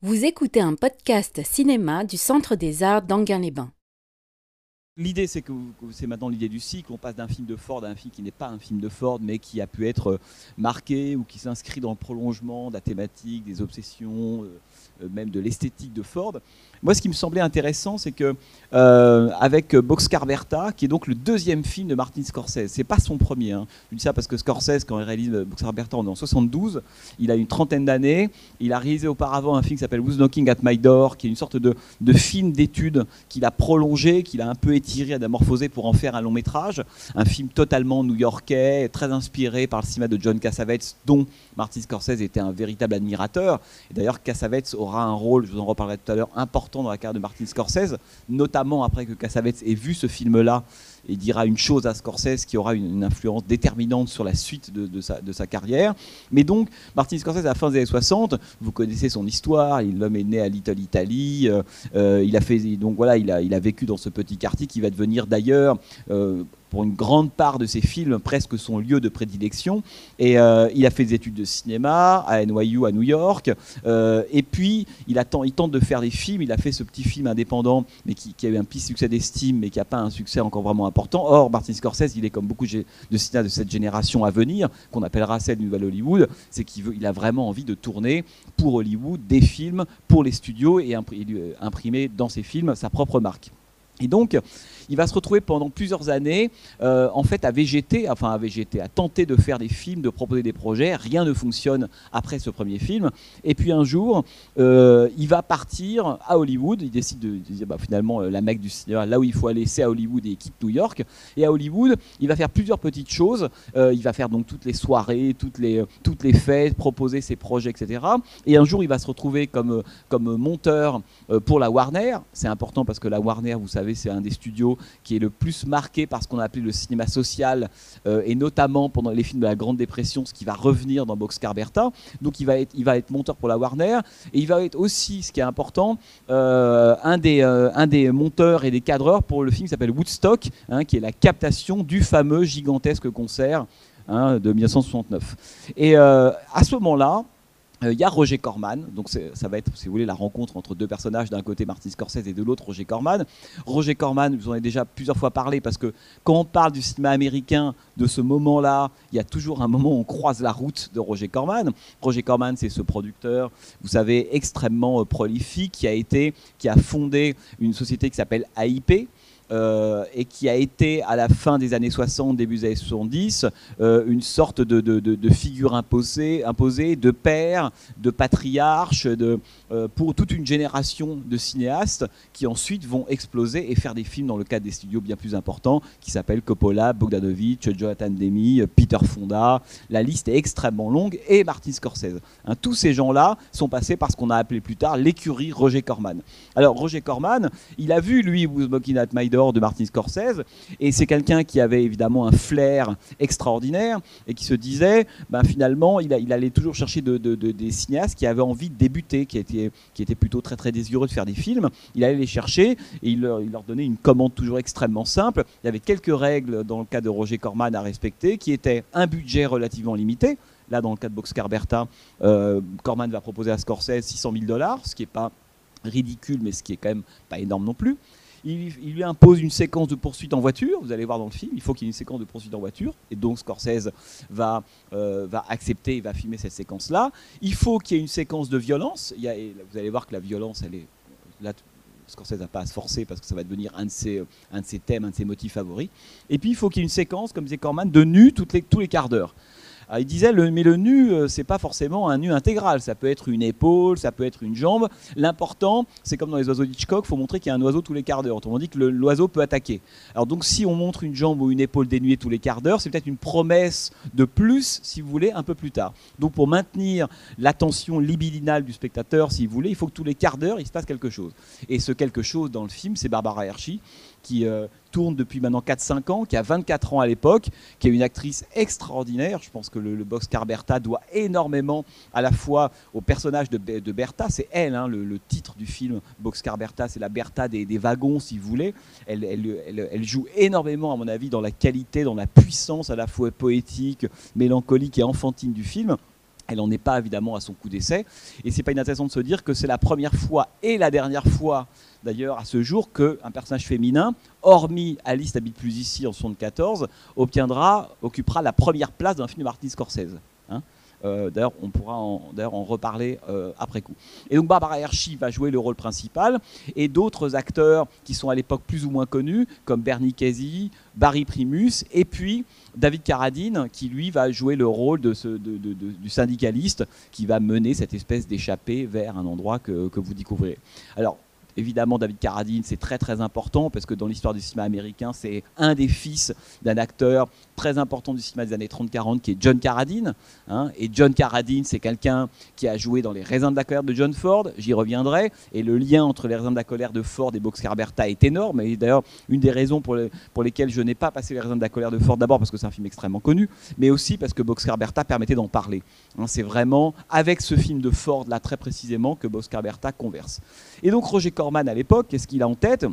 Vous écoutez un podcast cinéma du Centre des Arts d'Anguin-les-Bains. L'idée, c'est que c'est maintenant l'idée du cycle. On passe d'un film de Ford à un film qui n'est pas un film de Ford, mais qui a pu être euh, marqué ou qui s'inscrit dans le prolongement de la thématique, des obsessions, euh, euh, même de l'esthétique de Ford. Moi, ce qui me semblait intéressant, c'est que euh, avec Boxcar Bertha, qui est donc le deuxième film de Martin Scorsese, c'est pas son premier. Hein. Je dis ça parce que Scorsese, quand il réalise Boxcar Bertha, on est en 72, il a une trentaine d'années. Il a réalisé auparavant un film qui s'appelle Who's Knocking at My Door, qui est une sorte de, film d'étude qu'il a prolongé, qu'il a un peu étiré, adamorphosé pour en faire un long métrage. Un film totalement new-yorkais, très inspiré par le cinéma de John Cassavetes, dont Martin Scorsese était un véritable admirateur. D'ailleurs, Cassavetes aura un rôle, je vous en reparlerai tout à l'heure, important dans la carrière de Martin Scorsese, notamment après que Cassavetes ait vu ce film-là et dira une chose à Scorsese qui aura une, influence déterminante sur la suite de, sa, carrière. Mais donc, Martin Scorsese, à la fin des années 60, vous connaissez son histoire, l'homme est né à Little Italy, euh, euh, il, a fait, donc voilà, il a vécu dans ce petit quartier qui va devenir d'ailleurs... Euh, pour une grande part de ses films, presque son lieu de prédilection. Et euh, il a fait des études de cinéma à NYU à New York. Euh, et puis, il, tente de faire des films. Il a fait ce petit film indépendant, mais qui, a eu un petit succès d'estime, mais qui n'a pas un succès encore vraiment important. Or, Martin Scorsese, il est comme beaucoup de cinéastes de cette génération à venir, qu'on appellera celle du Nouvel Hollywood, c'est qu'il il a vraiment envie de tourner pour Hollywood des films, pour les studios, et imprimer dans ses films sa propre marque. Et donc, il va se retrouver pendant plusieurs années, euh, en fait, à végéter, enfin à à tenter de faire des films, de proposer des projets. Rien ne fonctionne après ce premier film. Et puis un jour, euh, il va partir à Hollywood. Il décide de, dire, bah, finalement, euh, la mecque du cinéma, là où il faut aller, c'est à Hollywood et il New York. Et à Hollywood, il va faire plusieurs petites choses. il va faire donc toutes les soirées, toutes les, toutes les fêtes, proposer ses projets, etc. Et un jour, il va se retrouver comme, comme monteur pour la Warner. C'est important parce que la Warner, vous savez, c'est un des studios qui est le plus marqué par ce qu'on a appelé le cinéma social, euh, et notamment pendant les films de la Grande Dépression, ce qui va revenir dans Boxcar Bertha. Donc il va, être, il va être monteur pour la Warner, et il va être aussi, ce qui est important, euh, un, des, euh, un des monteurs et des cadreurs pour le film qui s'appelle Woodstock, hein, qui est la captation du fameux gigantesque concert hein, de 1969. Et à ce moment-là, il euh, y a Roger Corman, donc ça va être, si vous voulez, la rencontre entre deux personnages, d'un côté Martin Scorsese et de l'autre Roger Corman. Roger Corman, vous en avez déjà plusieurs fois parlé, parce que quand on parle du cinéma américain, de ce moment-là, il y a toujours un moment où on croise la route de Roger Corman. Roger Corman, c'est ce producteur, vous savez, extrêmement euh, prolifique, qui a été, qui a fondé une société qui s'appelle AIP, euh, et qui a été à la fin des années 60, début des années 70, euh, une sorte de, figure imposée, imposée, de père, de patriarche, de, euh, pour toute une génération de cinéastes qui ensuite vont exploser et faire des films dans le cadre des studios bien plus importants qui s'appellent Coppola, Bogdanovich, Jonathan Demi, Peter Fonda. La liste est extrêmement longue et Martin Scorsese. Hein, tous ces gens-là sont passés par ce qu'on a appelé plus tard l'écurie Roger Corman. Alors Roger Corman, il a vu lui Who's Smoking at My de Martin Scorsese. Et c'est quelqu'un qui avait évidemment un flair extraordinaire et qui se disait, ben, finalement, il, allait toujours chercher de, des cinéastes qui avaient envie de débuter, qui étaient, qui étaient plutôt très très désireux de faire des films. Il allait les chercher et il leur, il leur donnait une commande toujours extrêmement simple. Il y avait quelques règles dans le cas de Roger Corman à respecter, qui étaient un budget relativement limité. Là, dans le cas de Boxcar Bertha, euh, Corman va proposer à Scorsese 600 000 dollars, ce qui n'est pas ridicule, mais ce qui est quand même pas énorme non plus. Il, lui impose une séquence de poursuite en voiture. Vous allez voir dans le film, il faut qu'il y ait une séquence de poursuite en voiture. Et donc Scorsese va, euh, va accepter et va filmer cette séquence-là. Il faut qu'il y ait une séquence de violence. Vous allez voir que la violence, elle est. Là, Scorsese n'a pas à se forcer parce que ça va devenir un de ses, un thèmes, un de ses motifs favoris. Et puis il faut qu'il y ait une séquence, comme disait Corman, de nu tous les quarts d'heure. Ah, il disait, le, mais le nu, euh, c'est pas forcément un nu intégral. Ça peut être une épaule, ça peut être une jambe. L'important, c'est comme dans les oiseaux d'Hitchcock, il faut montrer qu'il y a un oiseau tous les quarts d'heure. Autrement dit que l'oiseau peut attaquer. Alors donc, si on montre une jambe ou une épaule dénuée tous les quarts d'heure, c'est peut-être une promesse de plus, si vous voulez, un peu plus tard. Donc pour maintenir l'attention libidinale du spectateur, si vous voulez, il faut que tous les quarts d'heure, il se passe quelque chose. Et ce quelque chose dans le film, c'est Barbara Hershey, qui euh, tourne depuis maintenant 4-5 ans, qui a 24 ans à l'époque, qui est une actrice extraordinaire. Je pense que le, box Boxcar Bertha doit énormément à la fois au personnage de, de Bertha, c'est elle, hein, le, titre du film Boxcar Bertha, c'est la Bertha des, wagons, si vous voulez. Elle, elle, joue énormément, à mon avis, dans la qualité, dans la puissance à la fois poétique, mélancolique et enfantine du film. Elle n'en est pas évidemment à son coup d'essai. Et c'est pas inintéressant de se dire que c'est la première fois et la dernière fois, d'ailleurs, à ce jour, qu'un personnage féminin, hormis Alice n'habite plus ici en 1974, obtiendra, occupera la première place d'un film de Martin Scorsese. Hein. Euh, d'ailleurs, on pourra en, en reparler euh, après coup. Et donc Barbara Hershey va jouer le rôle principal, et d'autres acteurs qui sont à l'époque plus ou moins connus, comme Bernie Casey, Barry Primus, et puis David Carradine, qui lui va jouer le rôle de ce, du syndicaliste qui va mener cette espèce d'échappée vers un endroit que, que vous découvrez. Alors, Évidemment, David Carradine, c'est très très important parce que dans l'histoire du cinéma américain, c'est un des fils d'un acteur très important du cinéma des années 30-40 qui est John Carradine. Hein. et John Carradine, c'est quelqu'un qui a joué dans Les raisins de la colère de John Ford, j'y reviendrai. Et le lien entre Les raisins de la colère de Ford et Boxcar est énorme. Et d'ailleurs, une des raisons pour, lesquelles je n'ai pas passé Les raisins de la colère de Ford, d'abord parce que c'est un film extrêmement connu, mais aussi parce que Boxcar permettait d'en parler. Hein. c'est vraiment avec ce film de Ford, là très précisément, que Boxcar converse. Et donc Roger Corman à l'époque, qu'est-ce qu'il a en tête?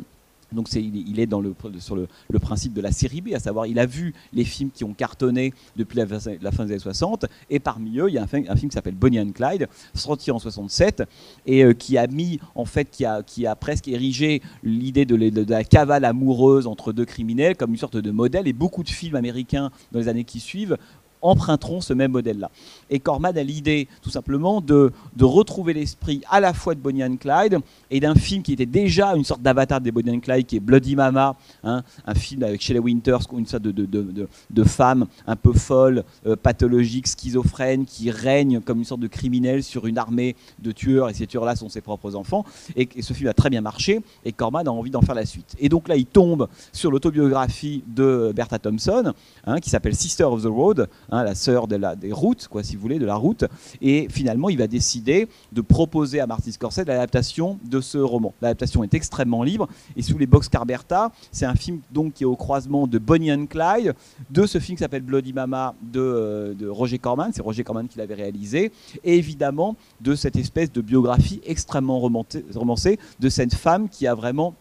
Donc il est dans le, sur le, principe de la série B, à savoir il a vu les films qui ont cartonné depuis la, fin des années 60, et parmi eux il y a un, film, qui s'appelle Bonnie and Clyde, sorti en 67, et euh, qui a mis, en fait, qui a, qui a presque érigé l'idée de, de, la cavale amoureuse entre deux criminels comme une sorte de modèle, et beaucoup de films américains dans les années qui suivent emprunteront ce même modèle-là. Et Corman a l'idée, tout simplement, de, de retrouver l'esprit à la fois de Bonnie and Clyde et d'un film qui était déjà une sorte d'avatar des Bonnie and Clyde, qui est Bloody Mama, hein, un film avec Shelley Winters, une sorte de, de, de, de femme un peu folle, euh, pathologique, schizophrène, qui règne comme une sorte de criminel sur une armée de tueurs, et ces tueurs-là sont ses propres enfants. Et, ce film a très bien marché, et Corman a envie d'en faire la suite. Et donc là, il tombe sur l'autobiographie de Bertha Thompson, hein, qui s'appelle Sister of the Road, Hein, la sœur de la, des routes, quoi, si vous voulez, de la route. Et finalement, il va décider de proposer à Martin Scorsese l'adaptation de ce roman. L'adaptation est extrêmement libre. Et sous les box Carberta, c'est un film donc qui est au croisement de Bonnie and Clyde, de ce film qui s'appelle Bloody Mama de, euh, de Roger Corman. C'est Roger Corman qui l'avait réalisé. Et évidemment, de cette espèce de biographie extrêmement romancée de cette femme qui a vraiment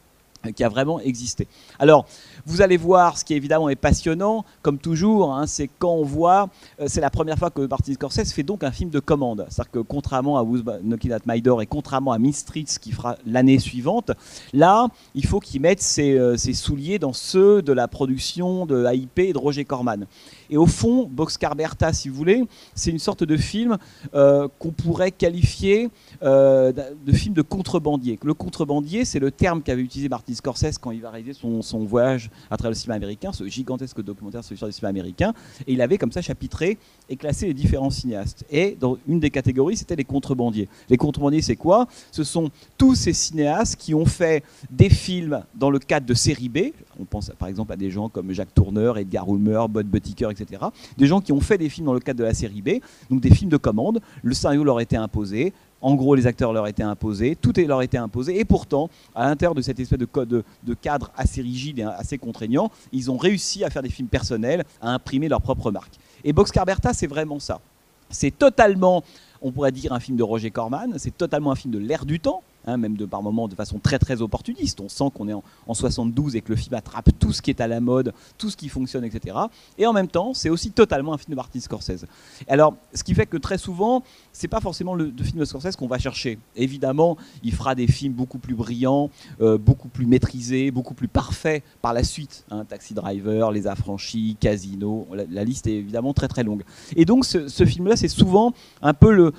qui a vraiment existé. Alors, vous allez voir, ce qui évidemment est passionnant, comme toujours, hein, c'est quand on voit, euh, c'est la première fois que Martin Scorsese fait donc un film de commande. C'est-à-dire que contrairement à Who's Knocking at My et contrairement à Mean Streets qui fera l'année suivante, là, il faut qu'il mette ses, euh, souliers dans ceux de la production de AIP et de Roger Corman. Et au fond, Boxcar Bertha, si vous voulez, c'est une sorte de film euh, qu'on pourrait qualifier euh, de film de contrebandier. Le contrebandier, c'est le terme qu'avait utilisé Martin Scorsese quand il va réaliser son, son, voyage à travers le cinéma américain, ce gigantesque documentaire sur l'histoire du cinéma américain. Et il avait comme ça chapitré et classé les différents cinéastes. Et dans une des catégories, c'était les contrebandiers. Les contrebandiers, c'est quoi? Ce sont tous ces cinéastes qui ont fait des films dans le cadre de série B. On pense par exemple à des gens comme Jacques Tourneur, Edgar Ulmer, Bud Buttiker, etc. Des gens qui ont fait des films dans le cadre de la série B, donc des films de commande. Le scénario leur était imposé. En gros, les acteurs leur étaient imposés, tout leur était imposé, et pourtant, à l'intérieur de cette espèce de, code, de, cadre assez rigide et assez contraignant, ils ont réussi à faire des films personnels, à imprimer leur propre marque. Et Boxcar Bertha, c'est vraiment ça. C'est totalement, on pourrait dire, un film de Roger Corman, c'est totalement un film de l'air du temps, Hein, même de par moments de façon très très opportuniste. On sent qu'on est en, 72 et que le film attrape tout ce qui est à la mode, tout ce qui fonctionne, etc. Et en même temps, c'est aussi totalement un film de Martin Scorsese. Alors, ce qui fait que très souvent, c'est pas forcément le, film de Scorsese qu'on va chercher. Évidemment, il fera des films beaucoup plus brillants, euh, beaucoup plus maîtrisés, beaucoup plus parfaits par la suite. Hein, Taxi Driver, Les Affranchis, Casino, la, liste est évidemment très très longue. Et donc, ce film-là, c'est souvent un peu le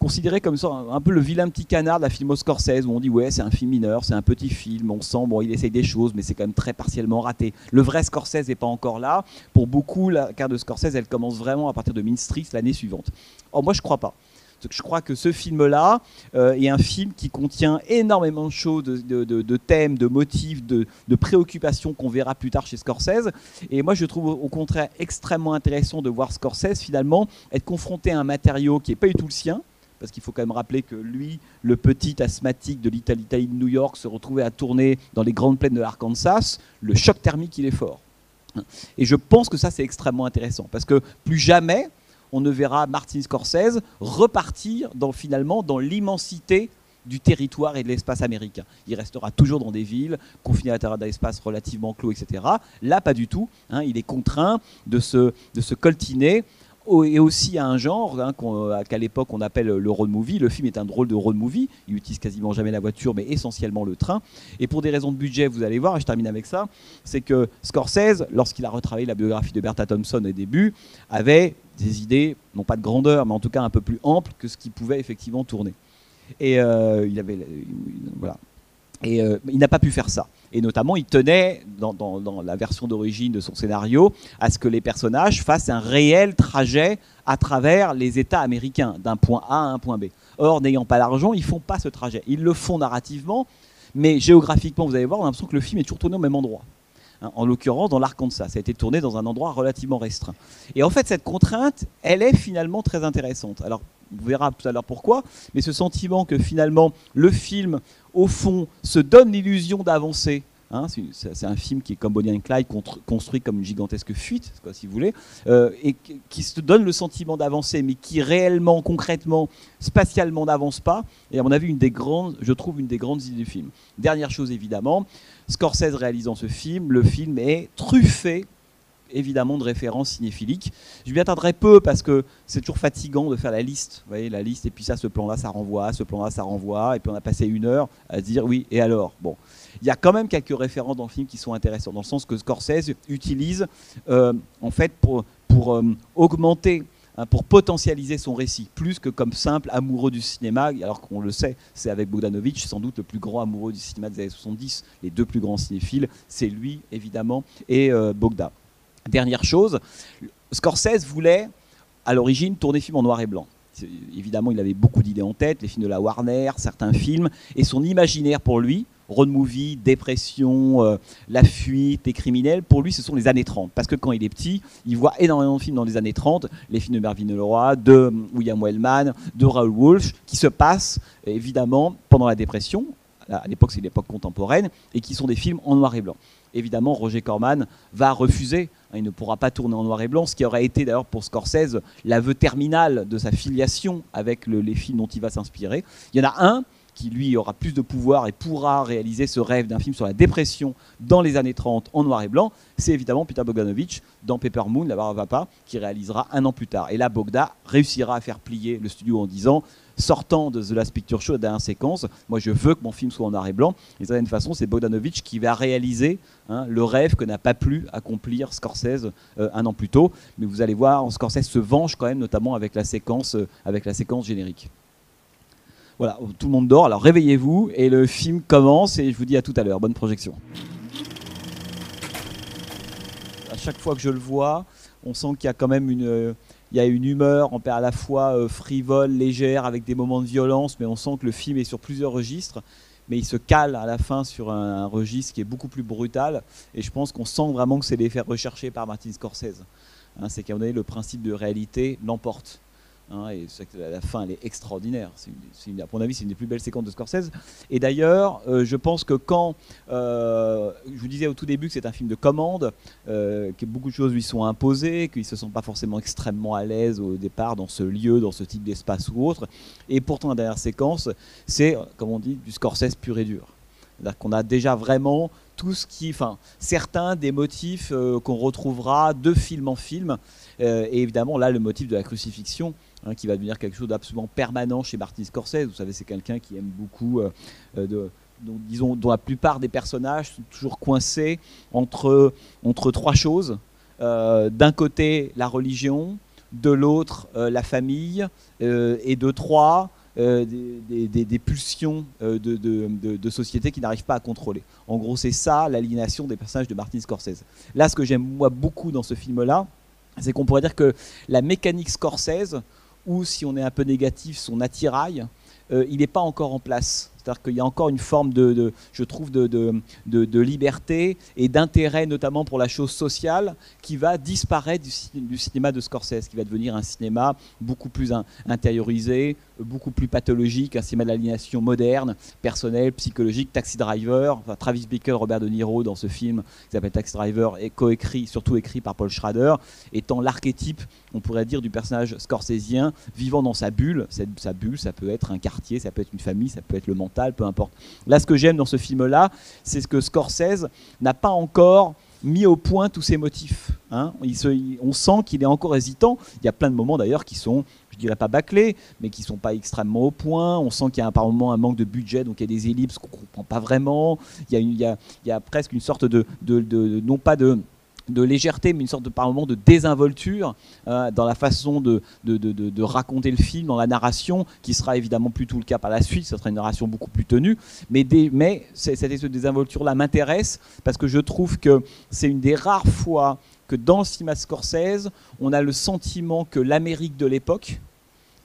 considéré comme ça un, peu le vilain petit canard de la filmo Scorsese où on dit ouais c'est un film mineur, c'est un petit film, on sent bon il essaye des choses mais c'est quand même très partiellement raté. Le vrai Scorsese n'est pas encore là. Pour beaucoup la carte de Scorsese elle commence vraiment à partir de Mean l'année suivante. Or moi je crois pas. Je crois que ce film-là euh, est un film qui contient énormément de choses, de, thèmes, de motifs, de, préoccupations qu'on verra plus tard chez Scorsese. Et moi, je trouve au contraire extrêmement intéressant de voir Scorsese finalement être confronté à un matériau qui n'est pas du tout le sien, parce qu'il faut quand même rappeler que lui, le petit asthmatique de l'Italie de New York, se retrouvait à tourner dans les grandes plaines de l'Arkansas, le choc thermique, il est fort. Et je pense que ça, c'est extrêmement intéressant, parce que plus jamais, on ne verra Martin Scorsese repartir dans, finalement dans l'immensité du territoire et de l'espace américain. Il restera toujours dans des villes, confiné à l'intérieur d'espaces relativement clos, etc. Là, pas du tout. Hein. il est contraint de se, de se coltiner et aussi à un genre hein, qu'à l'époque on appelle le road movie. Le film est un drôle de road movie. Il utilise quasiment jamais la voiture, mais essentiellement le train. Et pour des raisons de budget, vous allez voir, et je termine avec ça, c'est que Scorsese, lorsqu'il a retravaillé la biographie de Bertha Thompson au début, avait des idées, non pas de grandeur, mais en tout cas un peu plus amples que ce qui pouvait effectivement tourner. Et euh, euh, il n'a pas pu faire ça. Et notamment, il tenait, dans, la version d'origine de son scénario, à ce que les personnages fassent un réel trajet à travers les États américains, d'un point A à un point B. Or, n'ayant pas l'argent, ils font pas ce trajet. Ils le font narrativement, mais géographiquement, vous allez voir, on a l'impression que le film est toujours tourné au même endroit. Hein, en l'occurrence, dans l'Arkansas, ça a été tourné dans un endroit relativement restreint. Et en fait, cette contrainte, elle est finalement très intéressante. Alors, on verra tout à l'heure pourquoi, mais ce sentiment que finalement le film, au fond, se donne l'illusion d'avancer. Hein, c'est un film qui est comme Bonnie and Clyde, construit comme une gigantesque fuite, si vous voulez, euh, et qui se donne le sentiment d'avancer, mais qui réellement, concrètement, spatialement n'avance pas. Et à mon avis, une des grandes, je trouve une des grandes idées du film. Dernière chose évidemment, Scorsese réalisant ce film, le film est truffé évidemment de références cinéphiliques. Je m'y attendrai peu parce que c'est toujours fatigant de faire la liste. Vous voyez, la liste, et puis ça, ce plan-là, ça renvoie, ce plan-là, ça renvoie, et puis on a passé une heure à se dire oui, et alors? Bon. Il y a quand même quelques références dans le film qui sont intéressantes, dans le sens que Scorsese utilise, euh, en fait, pour, pour euh, augmenter hein, pour potentialiser son récit, plus que comme simple amoureux du cinéma, alors qu'on le sait, c'est avec Bogdanovich, sans doute le plus grand amoureux du cinéma des années 70, les deux plus grands cinéphiles, c'est lui évidemment et euh, Bogda. Dernière chose, Scorsese voulait à l'origine tourner film en noir et blanc. Évidemment, il avait beaucoup d'idées en tête, les films de la Warner, certains films, et son imaginaire pour lui, road movie, dépression, euh, la fuite, les criminels, pour lui, ce sont les années 30. Parce que quand il est petit, il voit énormément de films dans les années 30, les films de Mervyn Leroy, de William Wellman, de Raoul Walsh, qui se passent évidemment pendant la dépression. À l'époque, c'est l'époque contemporaine, et qui sont des films en noir et blanc évidemment, Roger Corman va refuser. Hein, il ne pourra pas tourner en noir et blanc, ce qui aurait été d'ailleurs pour Scorsese l'aveu terminal de sa filiation avec les films dont il va s'inspirer. Il y en a un qui lui aura plus de pouvoir et pourra réaliser ce rêve d'un film sur la dépression dans les années 30 en noir et blanc, c'est évidemment Peter Bogdanovich dans Paper Moon, La barre va pas, qui réalisera un an plus tard. Et là, Bogda réussira à faire plier le studio en disant sortant de The Last Picture Show, la dernière séquence, moi je veux que mon film soit en noir et blanc. Et de certaine façon, c'est Bogdanovich qui va réaliser hein, le rêve que n'a pas pu accomplir Scorsese euh, un an plus tôt. Mais vous allez voir, Scorsese se venge quand même, notamment avec la séquence, euh, avec la séquence générique. Voilà, tout le monde dort, alors réveillez-vous et le film commence et je vous dis à tout à l'heure. Bonne projection. À chaque fois que je le vois, on sent qu'il y a quand même une il y a une humeur à la fois euh, frivole, légère, avec des moments de violence, mais on sent que le film est sur plusieurs registres. Mais il se cale à la fin sur un, registre qui est beaucoup plus brutal. Et je pense qu'on sent vraiment que c'est l'effet recherché par Martin Scorsese. Hein, c'est qu'à un moment donné, le principe de réalité l'emporte. Hein, et la fin, elle est extraordinaire. C'est à mon avis, c'est une des plus belles séquences de Scorsese. Et d'ailleurs, euh, je pense que quand euh, je vous disais au tout début que c'est un film de commande, euh, que beaucoup de choses lui sont imposées, qu'il se sent pas forcément extrêmement à l'aise au départ dans ce lieu, dans ce type d'espace ou autre. Et pourtant, la dernière séquence, c'est, comme on dit, du Scorsese pur et dur. C'est-à-dire qu'on a déjà vraiment tout qui, enfin, certains des motifs qu'on retrouvera de film en film. et évidemment, là, le motif de la crucifixion Hein, qui va devenir quelque chose d'absolument permanent chez Martin Scorsese. Vous savez, c'est quelqu'un qui aime beaucoup, euh, euh, disons, dont la plupart des personnages sont toujours coincés entre, entre trois choses. Euh, d'un côté, la religion, de l'autre, la famille, et de trois, des, des, pulsions de, de, société qui n'arrivent pas à contrôler. En gros, c'est ça l'aliénation des personnages de Martin Scorsese. Là, ce que j'aime moi beaucoup dans ce film-là, c'est qu'on pourrait dire que la mécanique Scorsese, ou si on est un peu négatif, son attirail, euh, il n'est pas encore en place. C'est-à-dire qu'il y a encore une forme de, je trouve, de, de, liberté et d'intérêt, notamment pour la chose sociale, qui va disparaître du, cinéma de Scorsese, qui va devenir un cinéma beaucoup plus intériorisé, beaucoup plus pathologique, un cinéma d'aliénation moderne, personnel, psychologique, Taxi Driver, enfin, Travis Bickle, Robert De Niro dans ce film qui s'appelle Taxi Driver, est coécrit, surtout écrit par Paul Schrader, étant l'archétype, on pourrait dire, du personnage scorsésien, vivant dans sa bulle. Cette, sa bulle, ça peut être un quartier, ça peut être une famille, ça peut être le peu importe. Là, ce que j'aime dans ce film-là, c'est que Scorsese n'a pas encore mis au point tous ces motifs. Hein. on sent qu'il est encore hésitant. Il y a plein de moments d'ailleurs qui sont, je dirais pas bâclés, mais qui sont pas extrêmement au point. On sent qu'il y a par un manque de budget, donc il y a des ellipses qu'on comprend pas vraiment. Il y a, presque une sorte de non pas de de légèreté, mais une sorte de, par moment de désinvolture euh, dans la façon de, de, raconter le film, dans la narration, qui sera évidemment plus tout le cas par la suite, ce sera une narration beaucoup plus tenue. Mais, mais cette de désinvolture-là m'intéresse parce que je trouve que c'est une des rares fois que dans le cinéma Scorsese, on a le sentiment que l'Amérique de l'époque,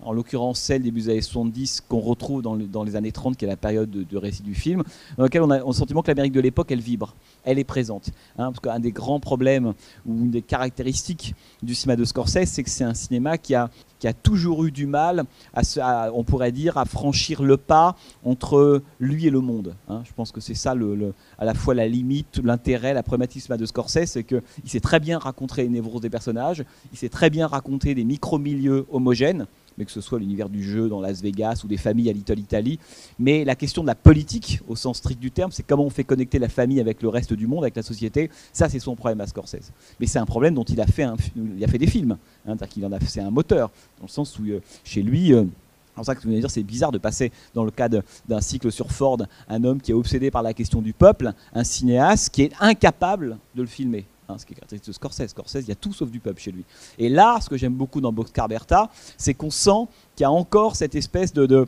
en l'occurrence celle des années 70 qu'on retrouve dans, les années 30, qui est la période de, récit du film, dans laquelle on a, le sentiment que l'Amérique de l'époque, elle vibre, elle est présente. Hein, parce qu'un des grands problèmes ou une des caractéristiques du cinéma de Scorsese, c'est que c'est un cinéma qui a, qui a toujours eu du mal, à, on pourrait dire, à franchir le pas entre lui et le monde. Hein. Je pense que c'est ça le, à la fois la limite, l'intérêt, la cinéma de Scorsese, c'est qu'il sait très bien raconter les névroses des personnages, il sait très bien raconter des micro-milieux homogènes, mais que ce soit l'univers du jeu dans Las Vegas ou des familles à Little Italy. Mais la question de la politique, au sens strict du terme, c'est comment on fait connecter la famille avec le reste du monde, avec la société. Ça, c'est son problème à Scorsese. Mais c'est un problème dont il a fait, des films. Hein, en a, c'est un moteur, dans le sens où euh, chez lui. Euh, c'est c'est bizarre de passer dans le cadre d'un cycle sur Ford un homme qui est obsédé par la question du peuple, un cinéaste qui est incapable de le filmer. Hein, ce qui est caractéristique de Scorsese. Scorsese, il y a tout sauf du peuple chez lui. Et là, ce que j'aime beaucoup dans Boxcar Bertha, c'est qu'on sent qu'il y a encore cette espèce de,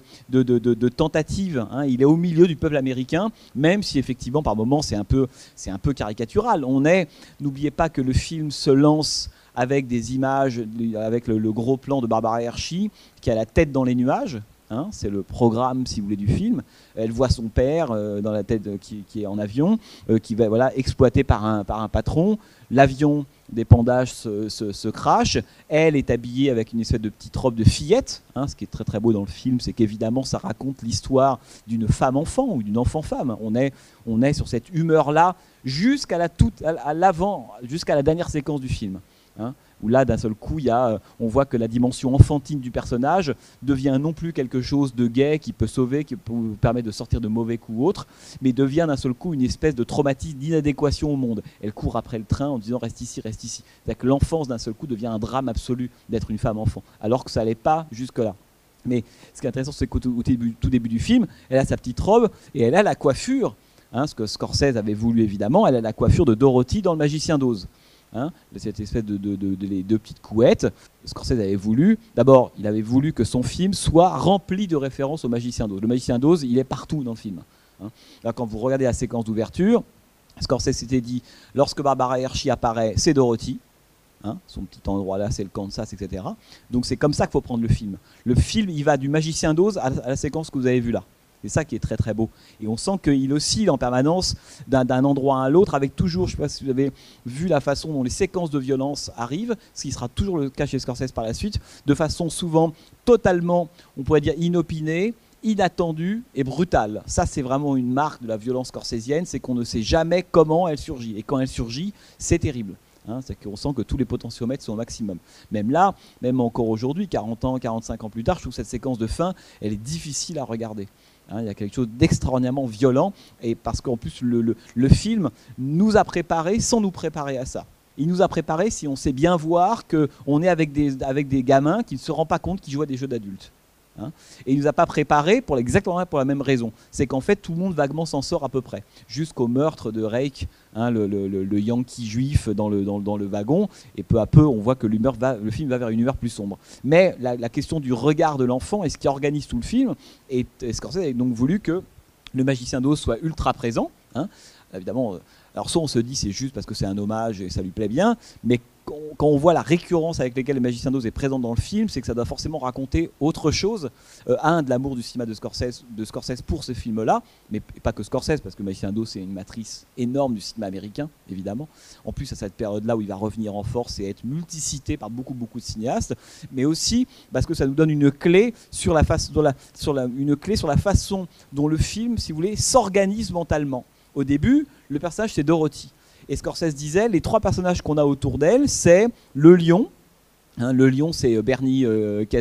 tentative. Hein. Il est au milieu du peuple américain, même si effectivement, par moments, c'est un, peu, un peu caricatural. On est, n'oubliez pas que le film se lance avec des images, avec le, gros plan de Barbara Hershey, qui a la tête dans les nuages. Hein, c'est le programme, si vous voulez, du film. Elle voit son père euh, dans la tête qui, est en avion, euh, qui va voilà exploité par un, par un patron. L'avion d'épandage se, se, crache. Elle est habillée avec une espèce de petite robe de fillette. Hein, ce qui est très très beau dans le film, c'est qu'évidemment ça raconte l'histoire d'une femme enfant ou d'une enfant femme. On est, on est sur cette humeur là jusqu'à la toute, à l'avant, jusqu'à la dernière séquence du film. Hein où là, d'un seul coup, y a, euh, on voit que la dimension enfantine du personnage devient non plus quelque chose de gai qui peut sauver, qui peut permettre de sortir de mauvais coups ou autres, mais devient d'un seul coup une espèce de traumatisme, d'inadéquation au monde. Elle court après le train en disant reste ici, reste ici. C'est-à-dire que l'enfance, d'un seul coup, devient un drame absolu d'être une femme enfant, alors que ça n'allait pas jusque-là. Mais ce qui est intéressant, c'est qu'au tout début, début du film, elle a sa petite robe et elle a la coiffure, hein, ce que Scorsese avait voulu évidemment, elle a la coiffure de Dorothy dans Le Magicien d'Oz. Hein, cette espèce de, deux petites couettes. Scorsese avait voulu, d'abord, il avait voulu que son film soit rempli de références au magicien d'Oz. Le magicien d'Oz, il est partout dans le film. Hein. quand vous regardez la séquence d'ouverture, Scorsese s'était dit, lorsque Barbara Hershey apparaît, c'est Dorothy. Hein, son petit endroit là, c'est le Kansas, etc. Donc c'est comme ça qu'il faut prendre le film. Le film, il va du magicien d'Oz à la séquence que vous avez vue là. C'est ça qui est très très beau. Et on sent qu'il oscille en permanence d'un endroit à l'autre, avec toujours, je ne sais pas si vous avez vu la façon dont les séquences de violence arrivent, ce qui sera toujours le cas chez Scorsese par la suite, de façon souvent totalement, on pourrait dire, inopinée, inattendue et brutale. Ça, c'est vraiment une marque de la violence scorsésienne, c'est qu'on ne sait jamais comment elle surgit. Et quand elle surgit, c'est terrible. Hein, c'est qu'on sent que tous les potentiomètres sont au maximum. Même là, même encore aujourd'hui, 40 ans, 45 ans plus tard, je trouve cette séquence de fin, elle est difficile à regarder. Hein, il y a quelque chose d'extraordinairement violent, et parce qu'en plus, le, film nous a préparé sans nous préparer à ça. Il nous a préparé si on sait bien voir qu'on est avec des gamins qui ne se rendent pas compte qu'ils jouent à des jeux d'adultes. Hein. Et il nous a pas préparé pour exactement pour la même raison. C'est qu'en fait, tout le monde vaguement s'en sort à peu près. Jusqu'au meurtre de Reik, hein, le, Yankee juif dans le, wagon. Et peu à peu, on voit que va, le film va vers une humeur plus sombre. Mais la, question du regard de l'enfant est ce qui organise tout le film. Et, Scorsese a donc voulu que le magicien d'Oz soit ultra présent. Hein. Évidemment, euh, alors soit on se dit c'est juste parce que c'est un hommage et ça lui plaît bien, mais quand on voit la récurrence avec laquelle le magicien d'Oz est présent dans le film, c'est que ça doit forcément raconter autre chose. Euh, un, de l'amour du cinéma de Scorsese, pour ce film-là, mais pas que Scorsese, parce que magicien d'Oz, c'est une matrice énorme du cinéma américain, évidemment. En plus, à cette période-là où il va revenir en force et être multicité par beaucoup, beaucoup de cinéastes, mais aussi parce que ça nous donne une clé sur la, une clé sur la façon dont le film, si vous voulez, s'organise mentalement. Au début, le personnage, c'est Dorothy. Et Scorsese disait, les trois personnages qu'on a autour d'elle, c'est le lion, Hein, le lion, c'est Bernie,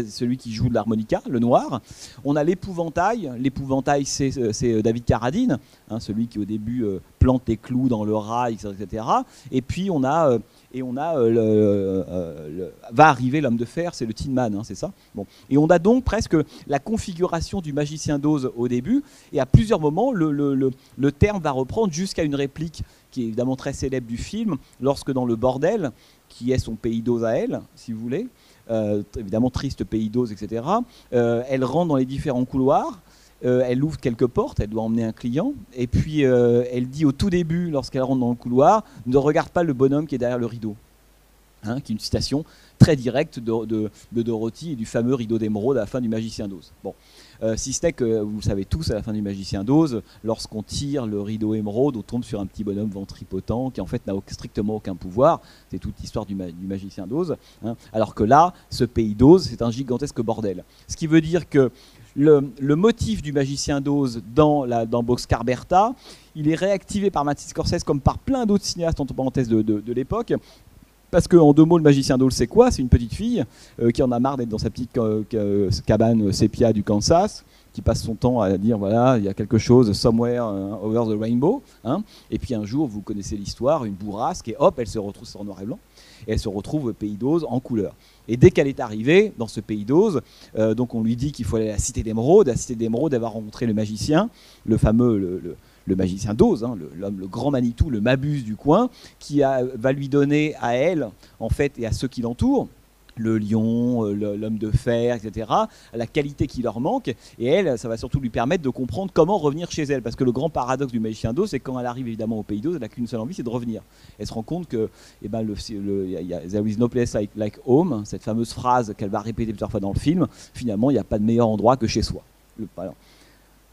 celui qui joue de l'harmonica, le noir. On a l'épouvantail. L'épouvantail, c'est David Carradine, hein, celui qui au début plante les clous dans le rail, etc. Et puis on a et on a euh, euh, va arriver l'homme de fer, c'est le Tin Man, hein, c'est ça? Bon, et on a donc presque la configuration du magicien d'Oz au début, et à plusieurs moments le, le terme va reprendre jusqu'à une réplique qui est évidemment très célèbre du film, lorsque dans le bordel, qui est son pays d'Oz à elle, si vous voulez, euh, évidemment triste pays d'Oz, etc. elle rentre dans les différents couloirs euh, elle ouvre quelques portes, elle doit emmener un client, et puis euh, elle dit au tout début, lorsqu'elle rentre dans le couloir, ne regarde pas le bonhomme qui est derrière le rideau. Hein, qui est une citation très directe de, Dorothy et du fameux rideau d'émeraude à la fin du Magicien d'Oz. Bon. Euh, si ce que vous le savez tous, à la fin du Magicien d'Oz, lorsqu'on tire le rideau émeraude, on tombe sur un petit bonhomme ventripotent qui en fait n'a strictement aucun pouvoir. C'est toute l'histoire du, Magicien d'Oz. Hein. Alors que là, ce pays d'Oz, c'est un gigantesque bordel. Ce qui veut dire que le, motif du magicien d'Oz dans, la, dans Boxcar il est réactivé par Martin Scorsese comme par plein d'autres cinéastes, entre parenthèses, de, l'époque. Parce qu'en deux mots, le magicien d'Oz, c'est quoi? C'est une petite fille euh, qui en a marre d'être dans sa petite cabane sépia du Kansas, qui passe son temps à dire voilà, il y a quelque chose somewhere euh, over the rainbow. Hein. et puis un jour, vous connaissez l'histoire, une bourrasque, et hop, elle se retrouve en noir et blanc, et elle se retrouve au pays d'Oz en couleur. Et dès qu'elle est arrivée dans ce pays d'Oz, euh, donc on lui dit qu'il faut aller à la cité d'émeraude. À la cité d'émeraude, elle va rencontrer le magicien, le fameux le, magicien d'Oz, hein, le, grand Manitou, le Mabuse du coin, qui va lui donner à elle, en fait, et à ceux qui l'entourent, le lion, euh, l'homme de fer, etc., la qualité qui leur manque. Et elle, ça va surtout lui permettre de comprendre comment revenir chez elle. Parce que le grand paradoxe du magicien d'eau, c'est quand elle arrive évidemment au pays d'eau, elle n'a qu'une seule envie, c'est de revenir. Elle se rend compte que eh ben, a, There is no place like, home, cette fameuse phrase qu'elle va répéter plusieurs fois dans le film, finalement, il n'y a pas de meilleur endroit que chez soi.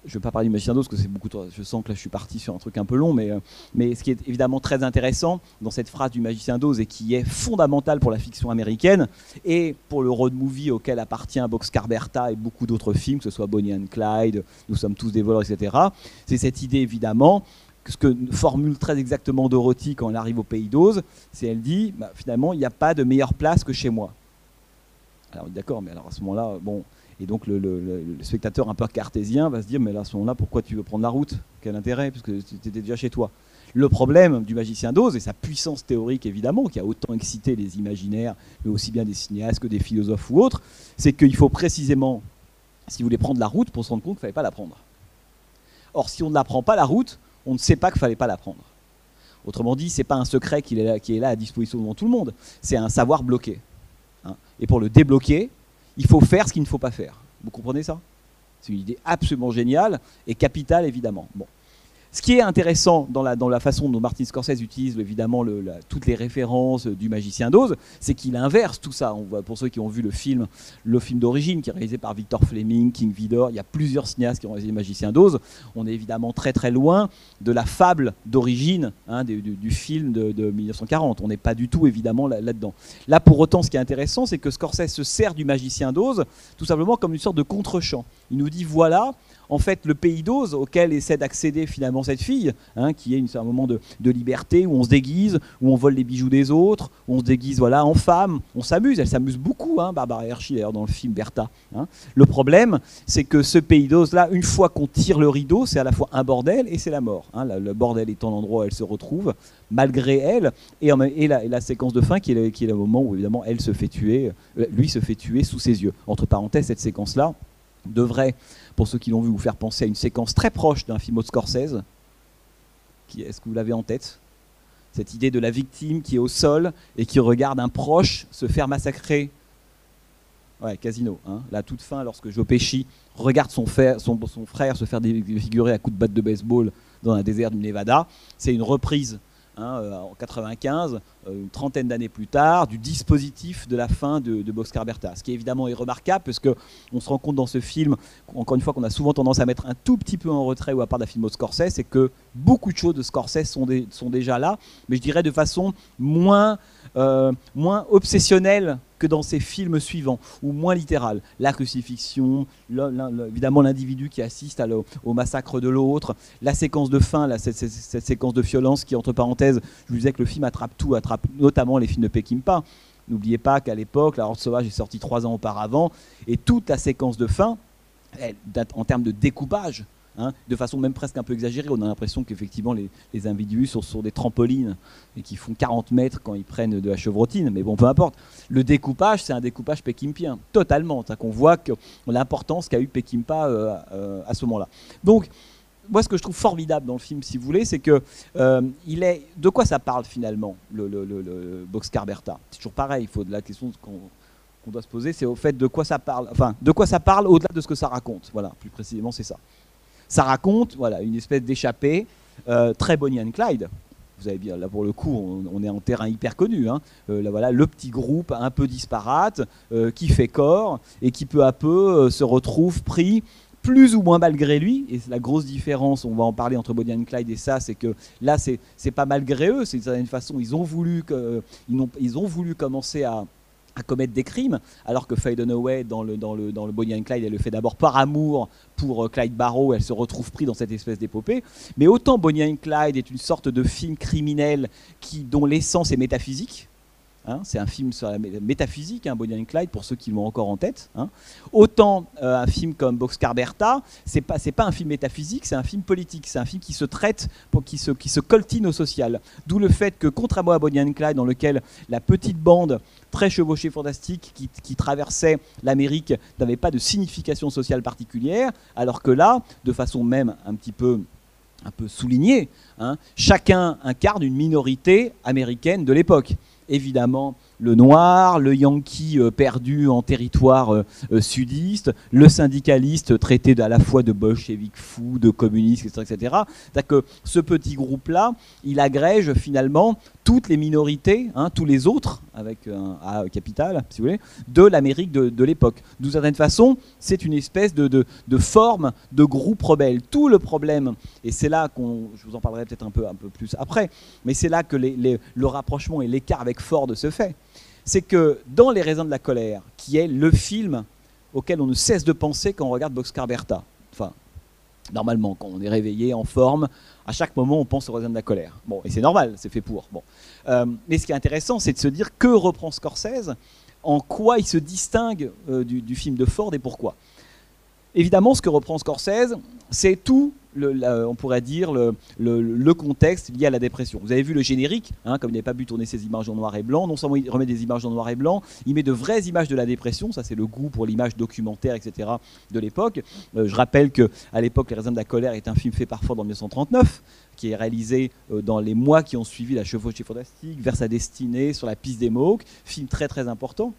Je ne vais pas parler du magicien d'Oz parce que c'est beaucoup. Je sens que là je suis parti sur un truc un peu long, mais, euh, mais ce qui est évidemment très intéressant dans cette phrase du magicien d'Oz et qui est fondamentale pour la fiction américaine et pour le road movie auquel appartient Boxcar Bertha et beaucoup d'autres films, que ce soit Bonnie and Clyde, Nous sommes tous des voleurs, etc. C'est cette idée évidemment ce que formule très exactement Dorothy quand elle arrive au pays d'Oz, c'est elle dit bah, finalement il n'y a pas de meilleure place que chez moi. Alors d'accord, mais alors à ce moment-là, bon, et donc le, spectateur un peu cartésien va se dire, mais là, à ce moment-là, pourquoi tu veux prendre la route? Quel intérêt? Puisque tu étais déjà chez toi. Le problème du magicien d'Oz et sa puissance théorique évidemment, qui a autant excité les imaginaires, mais aussi bien des cinéastes que des philosophes ou autres, c'est qu'il faut précisément, si vous voulez prendre la route, pour se rendre compte qu'il ne fallait pas la prendre. Or, si on ne la prend pas la route, on ne sait pas qu'il ne fallait pas la prendre. Autrement dit, ce n'est pas un secret qui est, là, qui est là à disposition devant tout le monde, c'est un savoir bloqué. Hein. Et pour le débloquer, il faut faire ce qu'il ne faut pas faire. Vous comprenez ça? C'est une idée absolument géniale et capitale, évidemment. Bon. Ce qui est intéressant dans la, façon dont Martin Scorsese utilise évidemment toutes les références du magicien d'Oz, c'est qu'il inverse tout ça. On voit, pour ceux qui ont vu le film, le film d'origine qui est réalisé par Victor Fleming, King Vidor, il y a plusieurs cinéastes qui ont réalisé le magicien d'Oz. On est évidemment très très loin de la fable d'origine hein, du, film de, 1940. On n'est pas du tout évidemment là-dedans. Là, pour autant, ce qui est intéressant, c'est que Scorsese se sert du magicien d'Oz tout simplement comme une sorte de contre-champ. Il nous dit voilà, en fait le pays d'Oz auquel essaie d'accéder finalement cette fille, hein, qui est un moment de, liberté où on se déguise, où on vole les bijoux des autres, où on se déguise voilà en femme, on s'amuse, elle s'amuse beaucoup, hein, Barbara Hershey d'ailleurs dans le film Bertha. Hein. Le problème, c'est que ce pays d'Oz là, une fois qu'on tire le rideau, c'est à la fois un bordel et c'est la mort. le bordel étant l'endroit où elle se retrouve, malgré elle, et, la, séquence de fin qui est, le moment où évidemment elle se fait tuer, euh, lui se fait tuer sous ses yeux. Entre parenthèses, cette séquence là devrait pour ceux qui l'ont vu, vous faire penser à une séquence très proche d'un film de Scorsese. Est-ce que vous l'avez en tête? Cette idée de la victime qui est au sol et qui regarde un proche se faire massacrer. Ouais, Casino. Hein. La toute fin, lorsque Joe Pesci regarde son, frère, son, son frère se faire défigurer à coups de batte de baseball dans un désert du Nevada, c'est une reprise Hein, euh, en 95, euh, une trentaine d'années plus tard, du dispositif de la fin de, de. Ce qui évidemment est remarquable, parce qu'on se rend compte dans ce film, encore une fois, qu'on a souvent tendance à mettre un tout petit peu en retrait ou à part d'un film de Scorsese, c'est que beaucoup de choses de Scorsese sont, sont déjà là, mais je dirais de façon moins, euh, moins obsessionnelle que dans ses films suivants, ou moins littéral. La crucifixion, évidemment l'individu qui assiste au massacre de l'autre, la séquence de fin, cette, séquence de violence qui, entre parenthèses, je vous disais que le film attrape tout, attrape notamment les films de Peckinpah. N'oubliez pas qu'à l'époque, La Horde Sauvage est sortie trois ans auparavant, et toute la séquence de fin, en termes de découpage, Hein, de façon même presque un peu exagérée. On a l'impression qu'effectivement les, individus sont sur des trampolines et qui font 40 mètres quand ils prennent de la chevrotine, mais bon, peu importe. Le découpage, c'est un découpage pékimpien, totalement. qu'on voit que l'importance qu'a eu Pekimpa euh, euh, à ce moment-là. Donc, moi, ce que je trouve formidable dans le film, si vous voulez, c'est que euh, il est. De quoi ça parle finalement, le, le, Boxcar Bertha C'est toujours pareil. Il faut de la question qu'on doit se poser, c'est au fait de quoi ça parle. Enfin, de quoi ça parle au-delà de ce que ça raconte. Voilà, plus précisément, c'est ça. Ça raconte voilà, une espèce d'échappée, euh, très Bonnie and Clyde. Vous avez bien, là pour le coup, on, est en terrain hyper connu. Hein. Euh, là, voilà, le petit groupe un peu disparate euh, qui fait corps et qui peu à peu se retrouve pris plus ou moins malgré lui, et la grosse différence, on va en parler entre Bonnie and Clyde et ça, c'est que là, c'est pas malgré eux, c'est d'une certaine façon, ils ont voulu, que, ont, ils ont voulu commencer à, à commettre des crimes, alors que Faye Dunaway, dans le, dans, le, dans le Bonnie and Clyde, elle le fait d'abord par amour pour euh, Clyde Barrow, elle se retrouve pris dans cette espèce d'épopée. Mais autant Bonnie and Clyde est une sorte de film criminel qui, dont l'essence est métaphysique, Hein, c'est un film sur la métaphysique, hein, Bonnie and Clyde, pour ceux qui l'ont encore en tête. Hein. Autant euh, un film comme Boxcar Bertha, c'est pas pas un film métaphysique, c'est un film politique, c'est un film qui se traite, pour, qui se coltine au social. D'où le fait que contrairement à Bonnie and Clyde, dans lequel la petite bande très chevauchée fantastique qui, traversait l'Amérique n'avait pas de signification sociale particulière, alors que là, de façon même un petit peu un peu soulignée, chacun incarne une minorité américaine de l'époque évidemment le noir, le yankee euh, perdu en territoire euh, euh, sudiste, le syndicaliste traité à la fois de bolchevique fou, de communiste, etc. etc. C'est-à-dire que ce petit groupe-là, il agrège finalement toutes les minorités, hein, tous les autres, avec un A capital, si vous voulez, de l'Amérique de, l'époque. D'une certaine façon, c'est une espèce de, forme de groupe rebelle. Tout le problème, et c'est là qu'on, je vous en parlerai peut-être un peu, un peu plus après, mais c'est là que le rapprochement et l'écart avec Ford se fait. C'est que dans Les raisins de la colère, qui est le film auquel on ne cesse de penser quand on regarde Boxcar Bertha, enfin, normalement, quand on est réveillé, en forme, à chaque moment, on pense aux raisins de la colère. Bon, et c'est normal, c'est fait pour. Bon. Euh, mais ce qui est intéressant, c'est de se dire que reprend Scorsese, en quoi il se distingue euh, du, film de Ford et pourquoi. Évidemment, ce que reprend Scorsese, c'est tout on pourrait dire, le, contexte lié à la dépression. Vous avez vu le générique, hein, comme il n'avait pas pu tourner ces images en noir et blanc, non seulement il remet des images en noir et blanc, il met de vraies images de la dépression, ça c'est le goût pour l'image documentaire, etc. de l'époque. Euh, je rappelle qu'à l'époque, Les raisins de la colère est un film fait parfois en 1939, qui est réalisé euh, dans les mois qui ont suivi la chevauchée fantastique, vers sa destinée, sur la piste des Mohawks, film très très important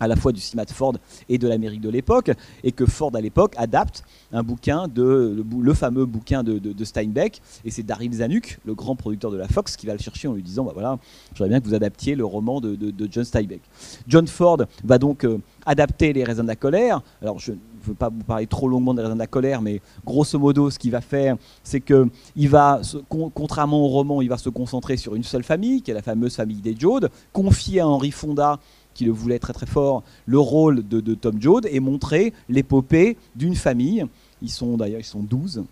à la fois du cinéma de Ford et de l'Amérique de l'époque, et que Ford à l'époque adapte un bouquin de le, fameux bouquin de, Steinbeck, et c'est Daryl Zanuck, le grand producteur de la Fox, qui va le chercher en lui disant bah voilà, j'aimerais bien que vous adaptiez le roman de, John Steinbeck. John Ford va donc euh, adapter les raisins de la colère. Alors je ne veux pas vous parler trop longuement des raisins de la colère, mais grosso modo, ce qu'il va faire, c'est que il va, contrairement au roman, il va se concentrer sur une seule famille, qui est la fameuse famille des Jodes, confiée à Henry Fonda qui le voulait très très fort, le rôle de, Tom Joad et montrer l'épopée d'une famille. Ils sont d'ailleurs ils sont 12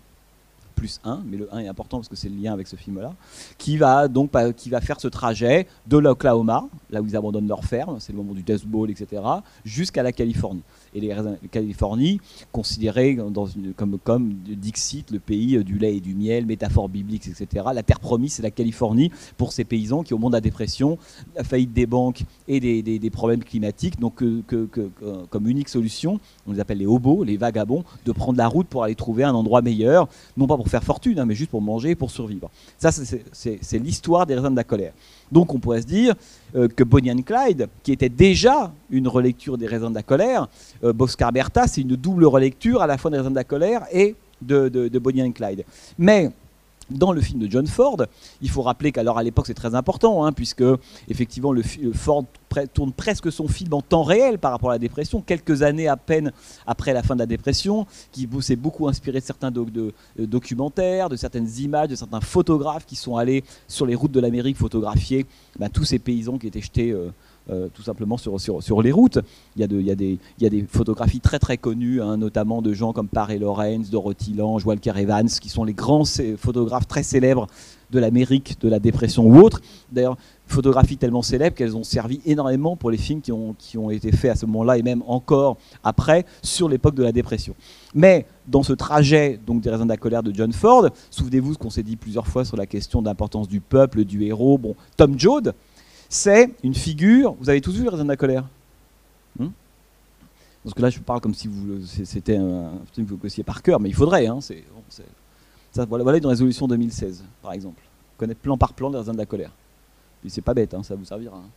plus 1, mais le 1 est important parce que c'est le lien avec ce film-là, qui va donc qui va faire ce trajet de l'Oklahoma, là où ils abandonnent leur ferme, c'est le moment du Death Bowl, etc., jusqu'à la Californie et les Californie, considérée dans une, comme, comme Dixit, le pays du lait et du miel, métaphore biblique, etc. La terre promise, c'est la Californie pour ces paysans qui, au monde de la dépression, la faillite des banques et des, des, problèmes climatiques, donc que, comme unique solution, on les appelle les hobos, les vagabonds, de prendre la route pour aller trouver un endroit meilleur, non pas pour faire fortune, hein, mais juste pour manger et pour survivre. Ça, c'est l'histoire des raisins de la colère. Donc on pourrait se dire euh, que Bonnie and Clyde, qui était déjà une relecture des raisins de la colère, euh, Boscar c'est une double relecture à la fois des raisins de la colère et de, Bonnie and Clyde. Mais dans le film de John Ford, il faut rappeler qu'alors à l'époque c'est très important, hein, puisque effectivement le, Ford tourne presque son film en temps réel par rapport à la dépression, quelques années à peine après la fin de la dépression, qui s'est beaucoup inspiré de certains de, documentaires, de certaines images, de certains photographes qui sont allés sur les routes de l'Amérique photographier bah, tous ces paysans qui étaient jetés. Euh, euh, tout simplement sur, les routes. Il y, a il, y des, il y, a des, photographies très très connues, hein, notamment de gens comme Paré Lorenz, Dorothy Lange, Walker Evans, qui sont les grands photographes très célèbres de l'Amérique, de la dépression ou autre. D'ailleurs, photographies tellement célèbres qu'elles ont servi énormément pour les films qui ont, qui ont été faits à ce moment-là et même encore après sur l'époque de la dépression. Mais dans ce trajet donc des raisins de la colère de John Ford, souvenez-vous ce qu'on s'est dit plusieurs fois sur la question d'importance du peuple, du héros. Bon, Tom Joad, c'est une figure. Vous avez tous vu les raisins de la colère? Hmm? Parce que là, je parle comme si c'était un, film que vous connaissiez par cœur, mais il faudrait. Hein, voilà, une résolution 2016, par exemple. Connaître plan par plan les raisins de la colère. Puis c'est pas bête, hein, ça vous servira. Hein.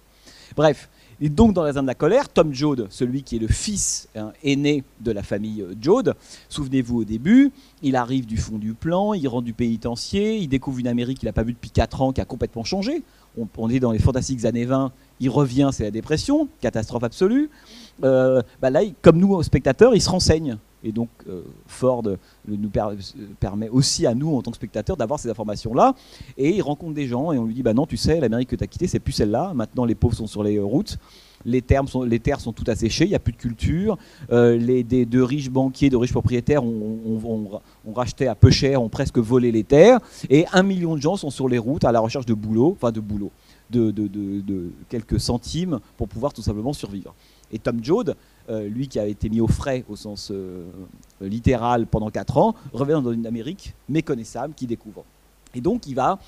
Bref, et donc dans les raisins de la colère, Tom Joad, celui qui est le fils aîné de la famille euh, Joad, souvenez-vous au début, il arrive du fond du plan, il rentre du pénitencier, il découvre une Amérique qu'il n'a pas vue depuis 4 ans, qui a complètement changé on, est dans les fantastiques années 20, il revient, c'est la dépression, catastrophe absolue. Euh, bah là, comme nous, spectateurs, il se renseigne. Et donc, euh, Ford nous permet aussi à nous, en tant que spectateurs, d'avoir ces informations-là. Et il rencontre des gens et on lui dit Bah non, tu sais, l'Amérique que tu as quittée, c'est plus celle-là. Maintenant, les pauvres sont sur les routes. Les, terres sont toutes asséchées, il n'y a plus de culture. Euh, les, des, de riches banquiers, de riches propriétaires ont, racheté à peu cher, ont presque volé les terres. Et un million de gens sont sur les routes à la recherche de boulot, enfin de boulot, de, de quelques centimes pour pouvoir tout simplement survivre. Et Tom Joad, euh, lui qui a été mis au frais au sens euh, littéral pendant 4 ans, revient dans une Amérique méconnaissable qui découvre. Et donc il va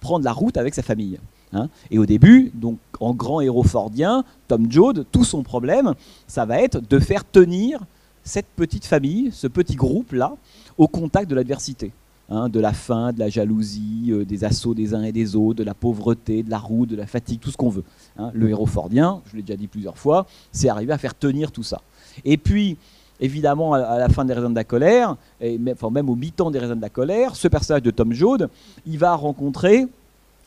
prendre la route avec sa famille. Hein. Et au début, donc en grand héros fordien, Tom Joad, tout son problème, ça va être de faire tenir cette petite famille, ce petit groupe-là, au contact de l'adversité. Hein, de la faim, de la jalousie, euh, des assauts des uns et des autres, de la pauvreté, de la roue, de la fatigue, tout ce qu'on veut. Hein. Le héros fordien, je l'ai déjà dit plusieurs fois, c'est arriver à faire tenir tout ça. Et puis, évidemment, à la fin des raisins de la colère, et même, même au mi-temps des raisins de la colère, ce personnage de Tom Joad, il va rencontrer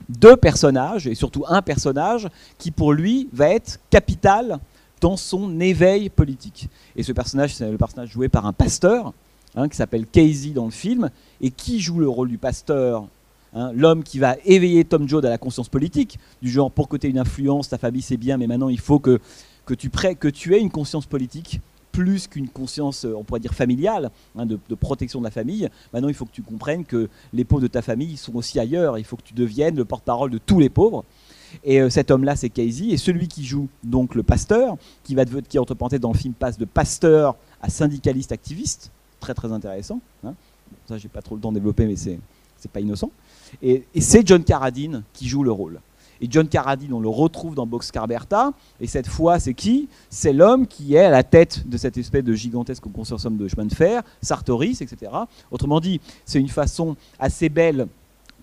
deux personnages, et surtout un personnage, qui pour lui va être capital dans son éveil politique. Et ce personnage, c'est le personnage joué par un pasteur, Hein, qui s'appelle Casey dans le film, et qui joue le rôle du pasteur hein, L'homme qui va éveiller Tom Joad à la conscience politique, du genre pour que tu aies une influence, ta famille c'est bien, mais maintenant il faut que, que, tu, que tu aies une conscience politique plus qu'une conscience, euh, on pourrait dire, familiale, hein, de, protection de la famille. Maintenant, il faut que tu comprennes que les pauvres de ta famille sont aussi ailleurs. Il faut que tu deviennes le porte-parole de tous les pauvres. Et euh, cet homme-là, c'est Casey. Et celui qui joue donc le pasteur, qui, va, qui entre dans le film passe de pasteur à syndicaliste activiste, très très intéressant. Hein. Ça, j'ai pas trop le temps de développer, mais c'est pas innocent. Et, c'est John Carradine qui joue le rôle. Et John Carradine, on le retrouve dans Boxcar Bertha. Et cette fois, c'est qui? C'est l'homme qui est à la tête de cette espèce de gigantesque consortium de chemin de fer, Sartoris, etc. Autrement dit, c'est une façon assez belle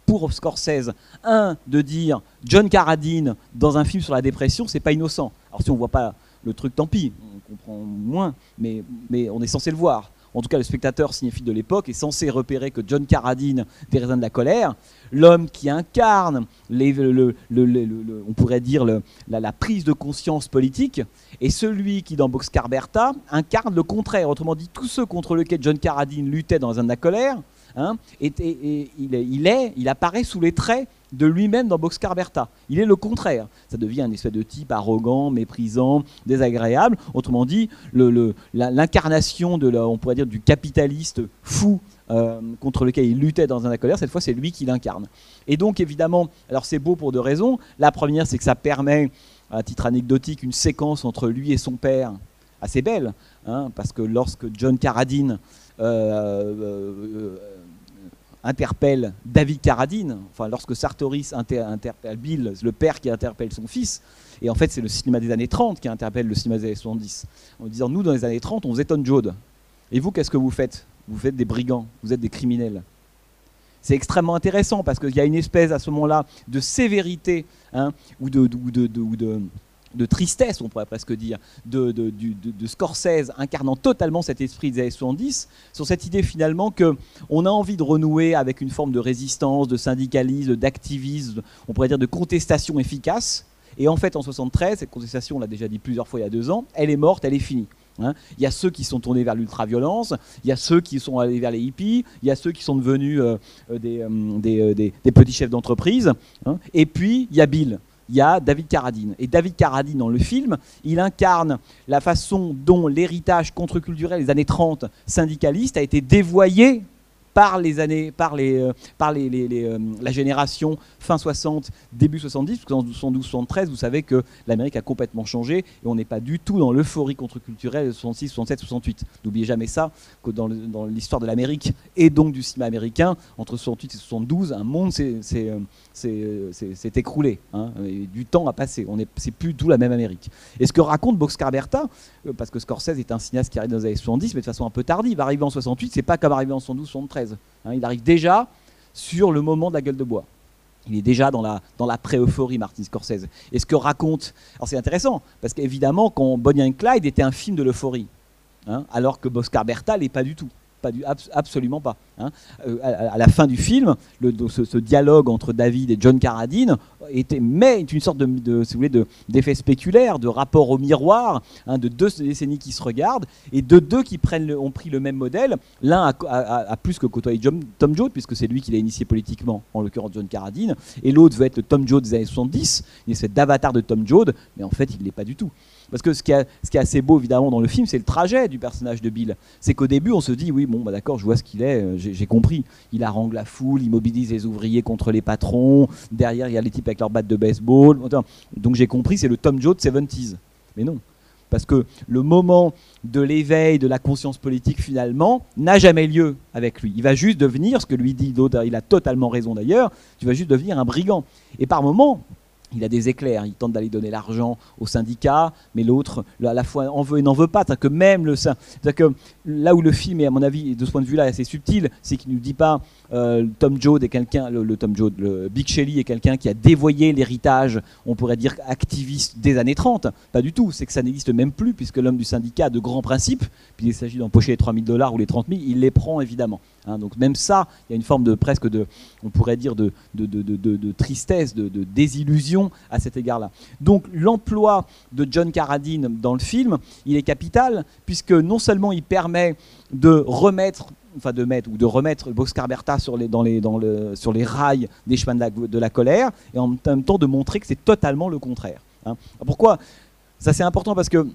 pour Scorsese, un, de dire John Carradine dans un film sur la dépression, c'est pas innocent. Alors si on voit pas le truc, tant pis, on comprend moins, mais, mais on est censé le voir en tout cas le spectateur cinéphile de l'époque, est censé repérer que John Carradine, des raisins de la colère, l'homme qui incarne, on pourrait dire, la, prise de conscience politique, est celui qui, dans Boxcar Bertha, incarne le contraire. Autrement dit, tous ceux contre lesquels John Carradine luttait dans les raisins de la colère, hein, il, est, il apparaît sous les traits de lui-même dans Boxcar Bertha. Il est le contraire. Ça devient un espèce de type arrogant, méprisant, désagréable. Autrement dit, l'incarnation de, on pourrait dire, du capitaliste fou euh, contre lequel il luttait dans un colère, cette fois c'est lui qui l'incarne. Et donc évidemment, alors c'est beau pour deux raisons. La première, c'est que ça permet, à titre anecdotique, une séquence entre lui et son père assez belle, hein, parce que lorsque John Carradine euh, euh, interpelle David Carradine, enfin lorsque Sartoris interpelle Bill, le père qui interpelle son fils, et en fait c'est le cinéma des années 30 qui interpelle le cinéma des années 70, en disant nous dans les années 30 on étonne Jode. Et vous qu'est-ce que vous faites? Vous faites des brigands, vous êtes des criminels. C'est extrêmement intéressant parce qu'il y a une espèce à ce moment-là de sévérité hein, ou de tristesse, on pourrait presque dire, de, de, Scorsese incarnant totalement cet esprit des années 70, sur cette idée finalement qu'on a envie de renouer avec une forme de résistance, de syndicalisme, d'activisme, on pourrait dire de contestation efficace. Et en fait, en 73, cette contestation, on l'a déjà dit plusieurs fois il y a deux ans, elle est morte, elle est finie. Hein. il y a ceux qui sont tournés vers l'ultra-violence, il y a ceux qui sont allés vers les hippies, il y a ceux qui sont devenus euh, euh, des, euh, des, petits chefs d'entreprise, hein. et puis il y a Bill il y a David Carradine. Et David Carradine, dans le film, il incarne la façon dont l'héritage contre-culturel des années 30 syndicaliste a été dévoyé par les années, par les, euh, par les, euh, la génération fin 60, début 70, parce qu'en 72, 73, vous savez que l'Amérique a complètement changé et on n'est pas du tout dans l'euphorie contre-culturelle de 66, 67, 68. N'oubliez jamais ça, que dans l'histoire de l'Amérique et donc du cinéma américain, entre 68 et 72, un monde s'est euh, écroulé. Hein, et du temps a passé. On c'est plus tout la même Amérique. Et ce que raconte Boxcar Bertha, parce que Scorsese est un cinéaste qui arrive dans les années 70, mais de façon un peu tardive. Arrivé en 68, c'est pas comme arrivé en 72, 73. Hein, il arrive déjà sur le moment de la gueule de bois. Il est déjà dans la, pré-euphorie, Martin Scorsese. Et ce que raconte. Alors c'est intéressant, parce qu'évidemment, quand Bonnie and Clyde était un film de l'euphorie, hein, alors que Boscar Bertha n'est pas du tout. Pas du, absolument pas. Hein. Euh, à, la fin du film, ce, dialogue entre David et John Carradine mais une sorte de, si vous voulez, d'effet spéculaire, de rapport au miroir, hein, de deux décennies qui se regardent et de deux qui prennent ont pris le même modèle. L'un a, plus que côtoyé Tom Jones, puisque c'est lui qui l'a initié politiquement, en l'occurrence John Carradine, et l'autre veut être le Tom Jones des années 70, il est d'avatar de Tom Jones, mais en fait il ne l'est pas du tout. Parce que ce qui, est, assez beau évidemment dans le film, c'est le trajet du personnage de Bill. C'est qu'au début, on se dit, oui, bon, bah d'accord, je vois ce qu'il est, euh, j'ai compris. Il harangue la foule, il mobilise les ouvriers contre les patrons. Derrière, il y a les types avec leur batte de baseball. Donc j'ai compris, c'est le Tom Jones 70s. Mais non. Parce que le moment de l'éveil de la conscience politique, finalement, n'a jamais lieu avec lui. Il va juste devenir, ce que lui dit d'autres, il a totalement raison d'ailleurs, tu vas juste devenir un brigand. Et par moments, il a des éclairs, il tente d'aller donner l'argent au syndicat, mais l'autre, à la fois, en veut et n'en veut pas. que même le, que là où le film est, à mon avis, de ce point de vue-là, assez subtil, c'est qu'il ne nous dit pas euh, Tom Joad est quelqu'un, le, Tom Joad, Big Shelley est quelqu'un qui a dévoyé l'héritage, on pourrait dire activiste des années 30. Pas du tout, c'est que ça n'existe même plus, puisque l'homme du syndicat a de grands principes, puis il s'agit d'empocher les 3000 dollars ou les 30 000, il les prend évidemment. Hein. donc même ça, il y a une forme de presque de, on pourrait dire de, de, de tristesse, de, désillusion à cet égard-là. Donc l'emploi de John Carradine dans le film, il est capital puisque non seulement il permet de remettre enfin de mettre ou de remettre Bertha sur les, dans les, dans le, sur les rails des chemins de la, de la, colère et en même temps de montrer que c'est totalement le contraire. Hein. Pourquoi? Ça c'est important parce que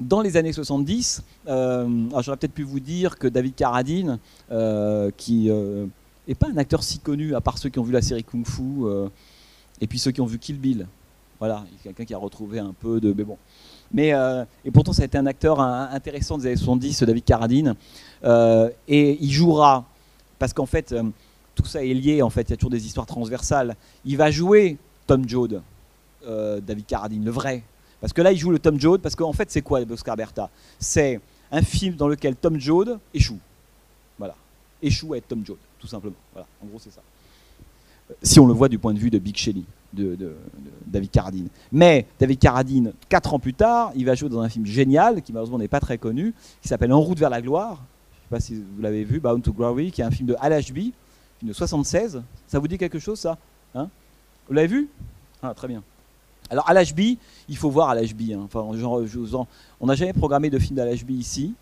dans les années 70, euh, j'aurais peut-être pu vous dire que David Carradine, euh, qui n'est euh, pas un acteur si connu, à part ceux qui ont vu la série Kung Fu, et puis ceux qui ont vu Kill Bill. Voilà, quelqu'un qui a retrouvé un peu de... Mais bon. Mais, et pourtant, ça a été un acteur intéressant des années 70, David Carradine. et il jouera, parce qu'en fait, tout ça est lié, en fait, il y a toujours des histoires transversales. Il va jouer Tom Joad, David Carradine, le vrai, parce que là, il joue le Tom Joad, parce qu'en fait, c'est quoi Oscar Bertha? C'est un film dans lequel Tom Joad échoue. Voilà. Échoue à être Tom Joad, tout simplement. Voilà. En gros, c'est ça. Si on le voit du point de vue de Big Shelley, de, David Carradine. Mais David Carradine, quatre ans plus tard, il va jouer dans un film génial, qui malheureusement n'est pas très connu, qui s'appelle En route vers la gloire. Je ne sais pas si vous l'avez vu, Bound to Glory, qui est un film de Al Ashby, film de 76. Ça vous dit quelque chose, ça? Hein? Vous l'avez vu? Ah, très bien. Alors à l'HB, il faut voir à l'HB. Hein. Enfin, on n'a jamais programmé de film à l'HB ici,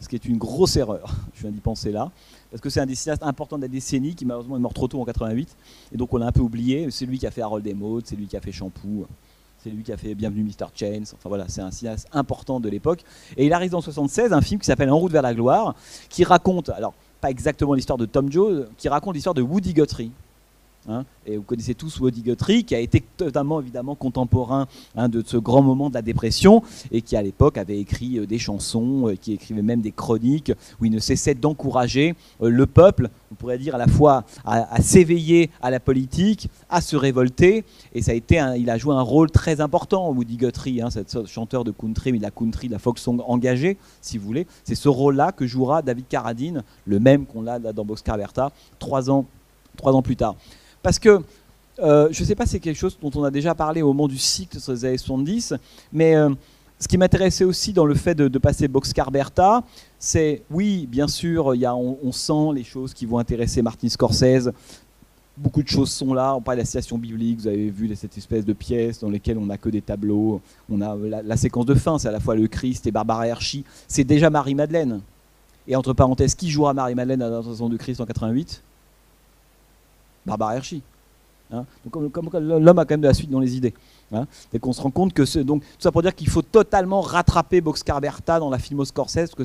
ce qui est une grosse erreur. Je viens d'y penser là, parce que c'est un des cinéastes importants de la décennie qui malheureusement est mort trop tôt en 88, et donc on l'a un peu oublié. C'est lui qui a fait Harold et Maud, c'est lui qui a fait Shampoo, c'est lui qui a fait Bienvenue Mr. Chains. Enfin voilà, c'est un cinéaste important de l'époque. Et il arrive en 76 un film qui s'appelle En route vers la gloire, qui raconte, alors pas exactement l'histoire de Tom Jones, qui raconte l'histoire de Woody Guthrie. Hein. et vous connaissez tous Woody Guthrie, qui a été totalement évidemment contemporain hein, de ce grand moment de la dépression et qui à l'époque avait écrit euh, des chansons, euh, qui écrivait même des chroniques où il ne cessait d'encourager euh, le peuple, on pourrait dire à la fois à, s'éveiller à la politique, à se révolter. Et ça a été, il a joué un rôle très important, Woody Guthrie, cette chanteur de country, mais de la country, de la folk song engagée, si vous voulez. C'est ce rôle-là que jouera David Carradine, le même qu'on a dans Boxcar Bertha, trois ans plus tard. Parce que euh, je ne sais pas si c'est quelque chose dont on a déjà parlé au moment du cycle sur les années 70, mais euh, ce qui m'intéressait aussi dans le fait de, passer Boxcar Bertha, c'est, oui, bien sûr, on, sent les choses qui vont intéresser Martin Scorsese. Beaucoup de choses sont là. On parle de la citation biblique. Vous avez vu cette espèce de pièce dans lesquelles on n'a que des tableaux. On a la, séquence de fin, c'est à la fois le Christ et Barbara Hershey. C'est déjà Marie-Madeleine. Et entre parenthèses, qui jouera Marie-Madeleine à la de Christ en 88 Barbara Hershey. Hein. Donc, comme, l'homme a quand même de la suite dans les idées. Hein. Et qu'on se rend compte que donc tout ça pour dire qu'il faut totalement rattraper Boxcar Bertha dans la filmo Scorsese parce que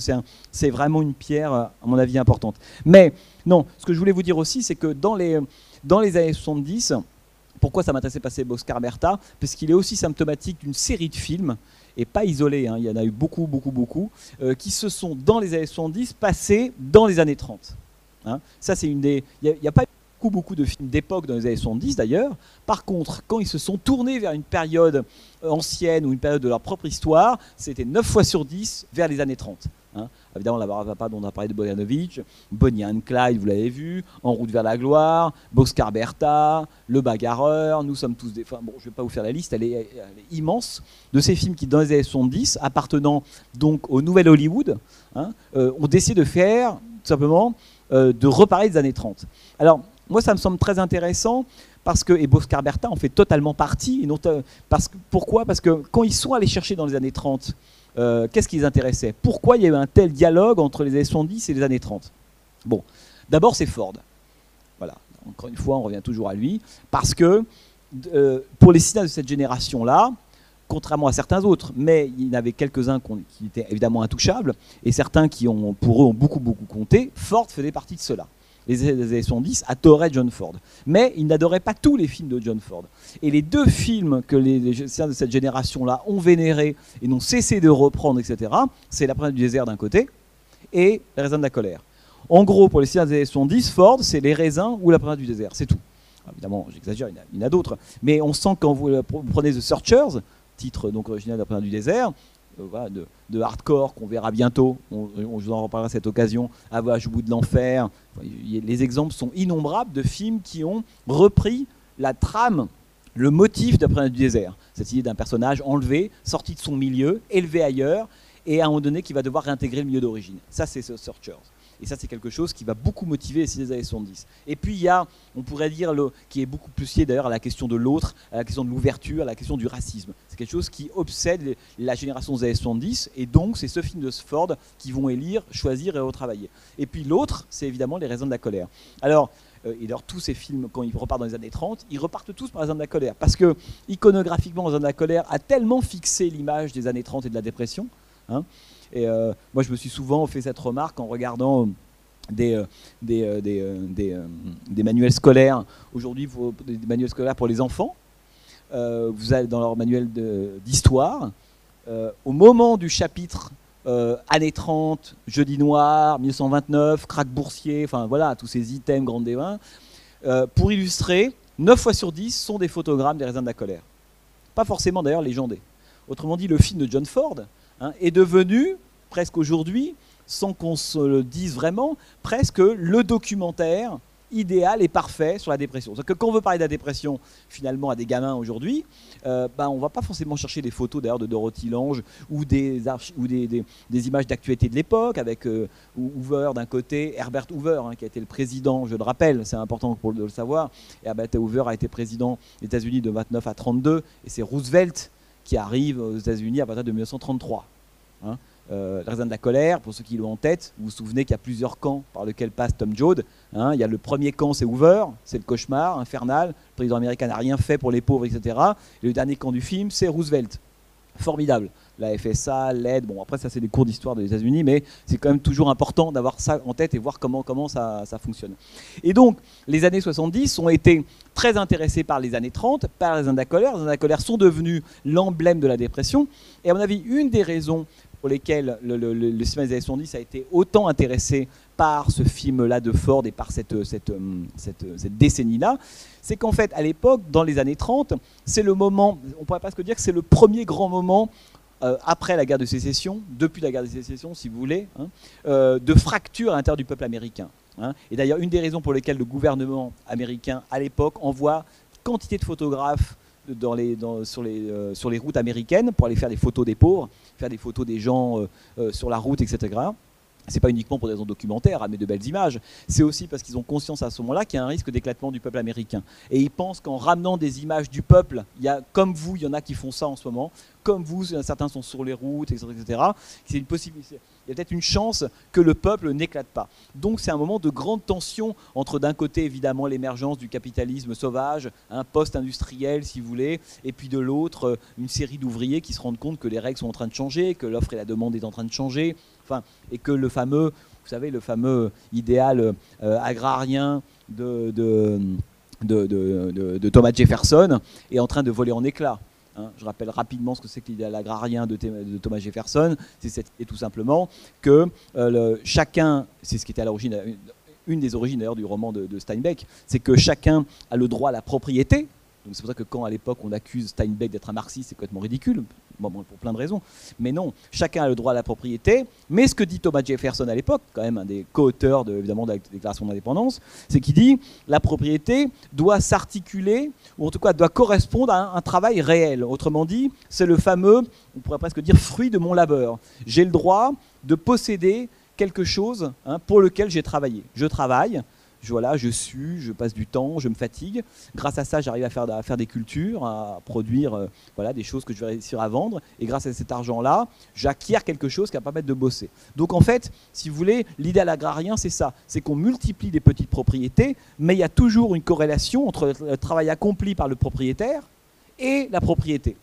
c'est vraiment une pierre à mon avis importante. Mais non, ce que je voulais vous dire aussi, c'est que dans les dans les années 70, pourquoi ça m'intéressait passer Boxcar Bertha? Parce qu'il est aussi symptomatique d'une série de films et pas isolés, hein, il y en a eu beaucoup, beaucoup, beaucoup, euh, qui se sont dans les années 70 passés dans les années 30. Hein. Ça, c'est une des. Il n'y a, pas beaucoup, beaucoup de films d'époque dans les années 70 d'ailleurs. Par contre, quand ils se sont tournés vers une période ancienne ou une période de leur propre histoire, c'était 9 fois sur 10 vers les années 30. Hein. Évidemment, la Papa dont on a parlé de Bojanovic, Bonnie and Clyde, vous l'avez vu, En route vers la gloire, Boxcar Bertha, Le bagarreur, Nous sommes tous des... Bon, je ne vais pas vous faire la liste, elle est, immense, de ces films qui, dans les années 70, appartenant donc au Nouvel Hollywood, hein, euh, ont décidé de faire, tout simplement, euh, de reparler des années 30. Alors, moi, ça me semble très intéressant parce que, et Boxcar Bertha en fait totalement partie. Et parce pourquoi? Parce que quand ils sont allés chercher dans les années 30 euh, qu'est-ce qui les intéressait? Pourquoi il y a eu un tel dialogue entre les années 70 et les années 30 Bon, d'abord c'est Ford. Voilà, encore une fois, on revient toujours à lui, parce que euh, pour les cinéastes de cette génération-là, contrairement à certains autres, mais il y en avait quelques-uns qui étaient évidemment intouchables, et certains qui ont, pour eux ont beaucoup beaucoup compté, Ford faisait partie de cela les années 70, adorait John Ford. Mais il n'adorait pas tous les films de John Ford. Et les deux films que les, les de cette génération-là ont vénérés et n'ont cessé de reprendre, etc., c'est La Prince du désert d'un côté et Les raisins de la colère. En gros, pour les cinéastes des années 70, Ford, c'est Les raisins ou La Prince du désert, c'est tout. évidemment, j'exagère, il y en a, d'autres. Mais on sent quand vous prenez The Searchers, titre donc original de La Prince du désert, euh, de, hardcore qu'on verra bientôt. On, vous en reparlera à cette occasion. Avage au bout de l'enfer. Les exemples sont innombrables de films qui ont repris la trame, le motif d'Après du désert. Cette idée d'un personnage enlevé, sorti de son milieu, élevé ailleurs, et à un moment donné qui va devoir réintégrer le milieu d'origine. Ça, c'est Searchers. Et ça, c'est quelque chose qui va beaucoup motiver les des années 70. Et puis, il y a, on pourrait dire, qui est beaucoup plus lié d'ailleurs à la question de l'autre, à la question de l'ouverture, à la question du racisme. C'est quelque chose qui obsède la génération des années 70. Et donc, c'est ce film de Ford qui vont élire, choisir et retravailler. Et puis, l'autre, c'est évidemment Les raisons de la colère. Alors, euh, et d'ailleurs, tous ces films, quand ils repartent dans les années 30, ils repartent tous par les raisons de la colère. Parce que, iconographiquement, Les raisons de la colère a tellement fixé l'image des années 30 et de la dépression. Hein, et euh, moi, je me suis souvent fait cette remarque en regardant des, euh, euh, des, manuels scolaires. Aujourd'hui, des manuels scolaires pour les enfants. vous allez dans leur manuel d'histoire. au moment du chapitre années 30, Jeudi noir, 1929, crack boursier, enfin voilà, tous ces items grands dévins, pour illustrer, 9 fois sur 10 sont des photogrammes des raisins de la colère. Pas forcément d'ailleurs légendés. Autrement dit, le film de John Ford, Hein, est devenu, presque aujourd'hui, sans qu'on se le dise vraiment, presque le documentaire idéal et parfait sur la dépression. Que quand on veut parler de la dépression finalement à des gamins aujourd'hui, euh, ben, on ne va pas forcément chercher des photos d'ailleurs de Dorothy Lange ou des, images d'actualité de l'époque avec euh, Hoover d'un côté, Herbert Hoover hein, qui a été le président, je le rappelle, c'est important pour le savoir, Herbert Hoover a été président des États-Unis de 29 à 32 et c'est Roosevelt qui arrive aux États-Unis à partir de 1933. Hein. Euh, la raison de la colère, pour ceux qui l'ont en tête, vous vous souvenez qu'il y a plusieurs camps par lesquels passe Tom Joad. Hein. il y a le premier camp, c'est Hoover, c'est le cauchemar infernal. Le président américain n'a rien fait pour les pauvres, etc. Et le dernier camp du film, c'est Roosevelt. Formidable la FSA, l'aide. Bon, après, ça, c'est des cours d'histoire des États-Unis, mais c'est quand même toujours important d'avoir ça en tête et voir comment, ça, fonctionne. Et donc, les années 70 ont été très intéressés par les années 30, par les années Les colère sont devenus l'emblème de la dépression. Et à mon avis, une des raisons pour lesquelles le, le, le, cinéma des années 70 a été autant intéressé par ce film-là de Ford et par cette, cette, cette décennie-là, c'est qu'en fait, à l'époque, dans les années 30, c'est le moment, on pourrait presque dire que c'est le premier grand moment euh, après la guerre de sécession, depuis la guerre de sécession, si vous voulez, hein, euh, de fracture à l'intérieur du peuple américain. Hein. Et d'ailleurs, une des raisons pour lesquelles le gouvernement américain, à l'époque, envoie quantité de photographes les, euh, sur les routes américaines pour aller faire des photos des pauvres, faire des photos des gens sur la route, etc c'est pas uniquement pour des raisons documentaires, amener de belles images, c'est aussi parce qu'ils ont conscience à ce moment-là qu'il y a un risque d'éclatement du peuple américain. Et ils pensent qu'en ramenant des images du peuple, il y a, comme vous, il y en a qui font ça en ce moment, comme vous, certains sont sur les routes, etc. Possibilité. il y a peut-être une chance que le peuple n'éclate pas. Donc c'est un moment de grande tension entre d'un côté évidemment l'émergence du capitalisme sauvage, un post-industriel si vous voulez, et puis de l'autre euh, une série d'ouvriers qui se rendent compte que les règles sont en train de changer, que l'offre et la demande est en train de changer, et que le fameux, vous savez, le fameux idéal euh, agrarien de, Thomas Jefferson est en train de voler en éclats. Hein. je rappelle rapidement ce que c'est que l'idéal agrarien de, Thomas Jefferson. C'est tout simplement que euh, chacun, c'est ce qui était à l'origine, une des origines d'ailleurs du roman de Steinbeck, c'est que chacun a le droit à la propriété. C'est pour ça que quand à l'époque on accuse Steinbeck d'être un marxiste, c'est complètement ridicule pour plein de raisons. Mais non, chacun a le droit à la propriété. Mais ce que dit Thomas Jefferson à l'époque, quand même un des co-auteurs de, évidemment de la Déclaration d'indépendance, c'est qu'il dit la propriété doit s'articuler, ou en tout cas doit correspondre à un, travail réel. Autrement dit, c'est le fameux, on pourrait presque dire, fruit de mon labeur. J'ai le droit de posséder quelque chose hein, pour lequel j'ai travaillé. Je travaille, je, voilà, je je passe du temps, je me fatigue. Grâce à ça, j'arrive à faire, faire des cultures, à produire euh, voilà, des choses que je vais réussir à vendre. Et grâce à cet argent-là, j'acquiers quelque chose qui va permettre de bosser. Donc en fait, si vous voulez, l'idéal agrarien, c'est ça. C'est qu'on multiplie des petites propriétés, mais il y a toujours une corrélation entre le travail accompli par le propriétaire et la propriété.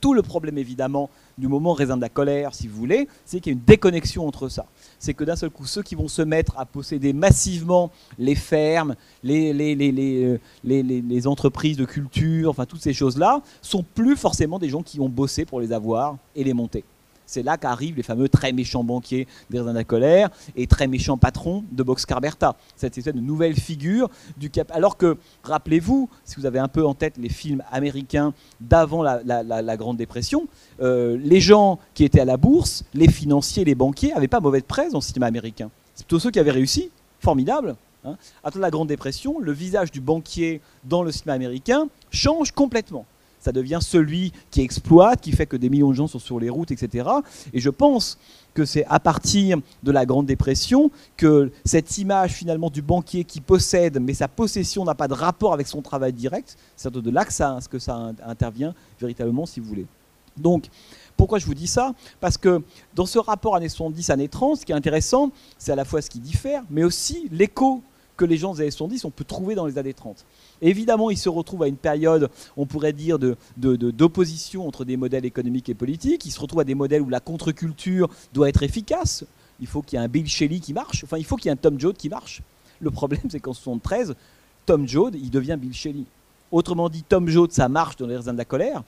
Tout le problème, évidemment, du moment raisin de la colère, si vous voulez, c'est qu'il y a une déconnexion entre ça. C'est que d'un seul coup, ceux qui vont se mettre à posséder massivement les fermes, les, les entreprises de culture, enfin toutes ces choses-là, sont plus forcément des gens qui ont bossé pour les avoir et les monter. C'est là qu'arrivent les fameux très méchants banquiers la colère et très méchants patrons de Boxcar Bertha. Cette nouvelle figure du cap. Alors que, rappelez-vous, si vous avez un peu en tête les films américains d'avant la, Grande Dépression, euh, les gens qui étaient à la bourse, les financiers, les banquiers, n'avaient pas mauvaise presse dans le cinéma américain. C'est plutôt ceux qui avaient réussi. Formidable. Hein. Après la Grande Dépression, le visage du banquier dans le cinéma américain change complètement ça devient celui qui exploite, qui fait que des millions de gens sont sur les routes, etc. Et je pense que c'est à partir de la Grande Dépression que cette image finalement du banquier qui possède, mais sa possession n'a pas de rapport avec son travail direct, c'est de là que ça, que ça intervient véritablement, si vous voulez. Donc, pourquoi je vous dis ça? Parce que dans ce rapport années 70, années 30, ce qui est intéressant, c'est à la fois ce qui diffère, mais aussi l'écho que les gens des années 70, on peut trouver dans les années 30. Évidemment, il se retrouve à une période, on pourrait dire, d'opposition entre des modèles économiques et politiques. Il se retrouve à des modèles où la contre-culture doit être efficace. Il faut qu'il y ait un Bill Shelley qui marche. Enfin, il faut qu'il y ait un Tom Joad qui marche. Le problème, c'est qu'en 73, Tom Joad, il devient Bill Shelley. Autrement dit, Tom Joad, ça marche dans les raisins de la colère,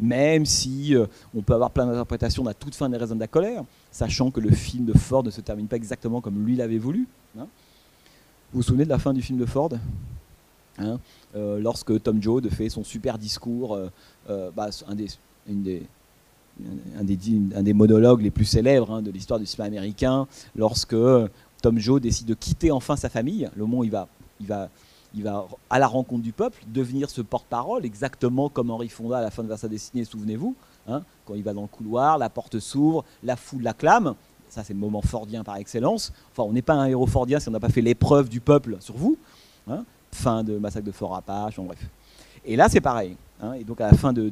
même si euh, on peut avoir plein d'interprétations à toute fin des raisins de la colère, sachant que le film de Ford ne se termine pas exactement comme lui l'avait voulu. Hein. Vous vous souvenez de la fin du film de Ford Hein, euh, lorsque Tom Joad fait son super discours, euh, euh, bah, un, des, un, des, monologues les plus célèbres hein, de l'histoire du cinéma américain, lorsque Tom Joad décide de quitter enfin sa famille, le moment va, va, va à la rencontre du peuple, devenir ce porte-parole, exactement comme Henri Fonda à la fin de Versailles Destinée, souvenez-vous, hein, quand il va dans le couloir, la porte s'ouvre, la foule l'acclame, ça c'est le moment fordien par excellence. Enfin, on n'est pas un héros fordien si on n'a pas fait l'épreuve du peuple sur vous fin de Massacre de Fort Apache, en bref. Et là, c'est pareil. Hein. et donc, à la fin de,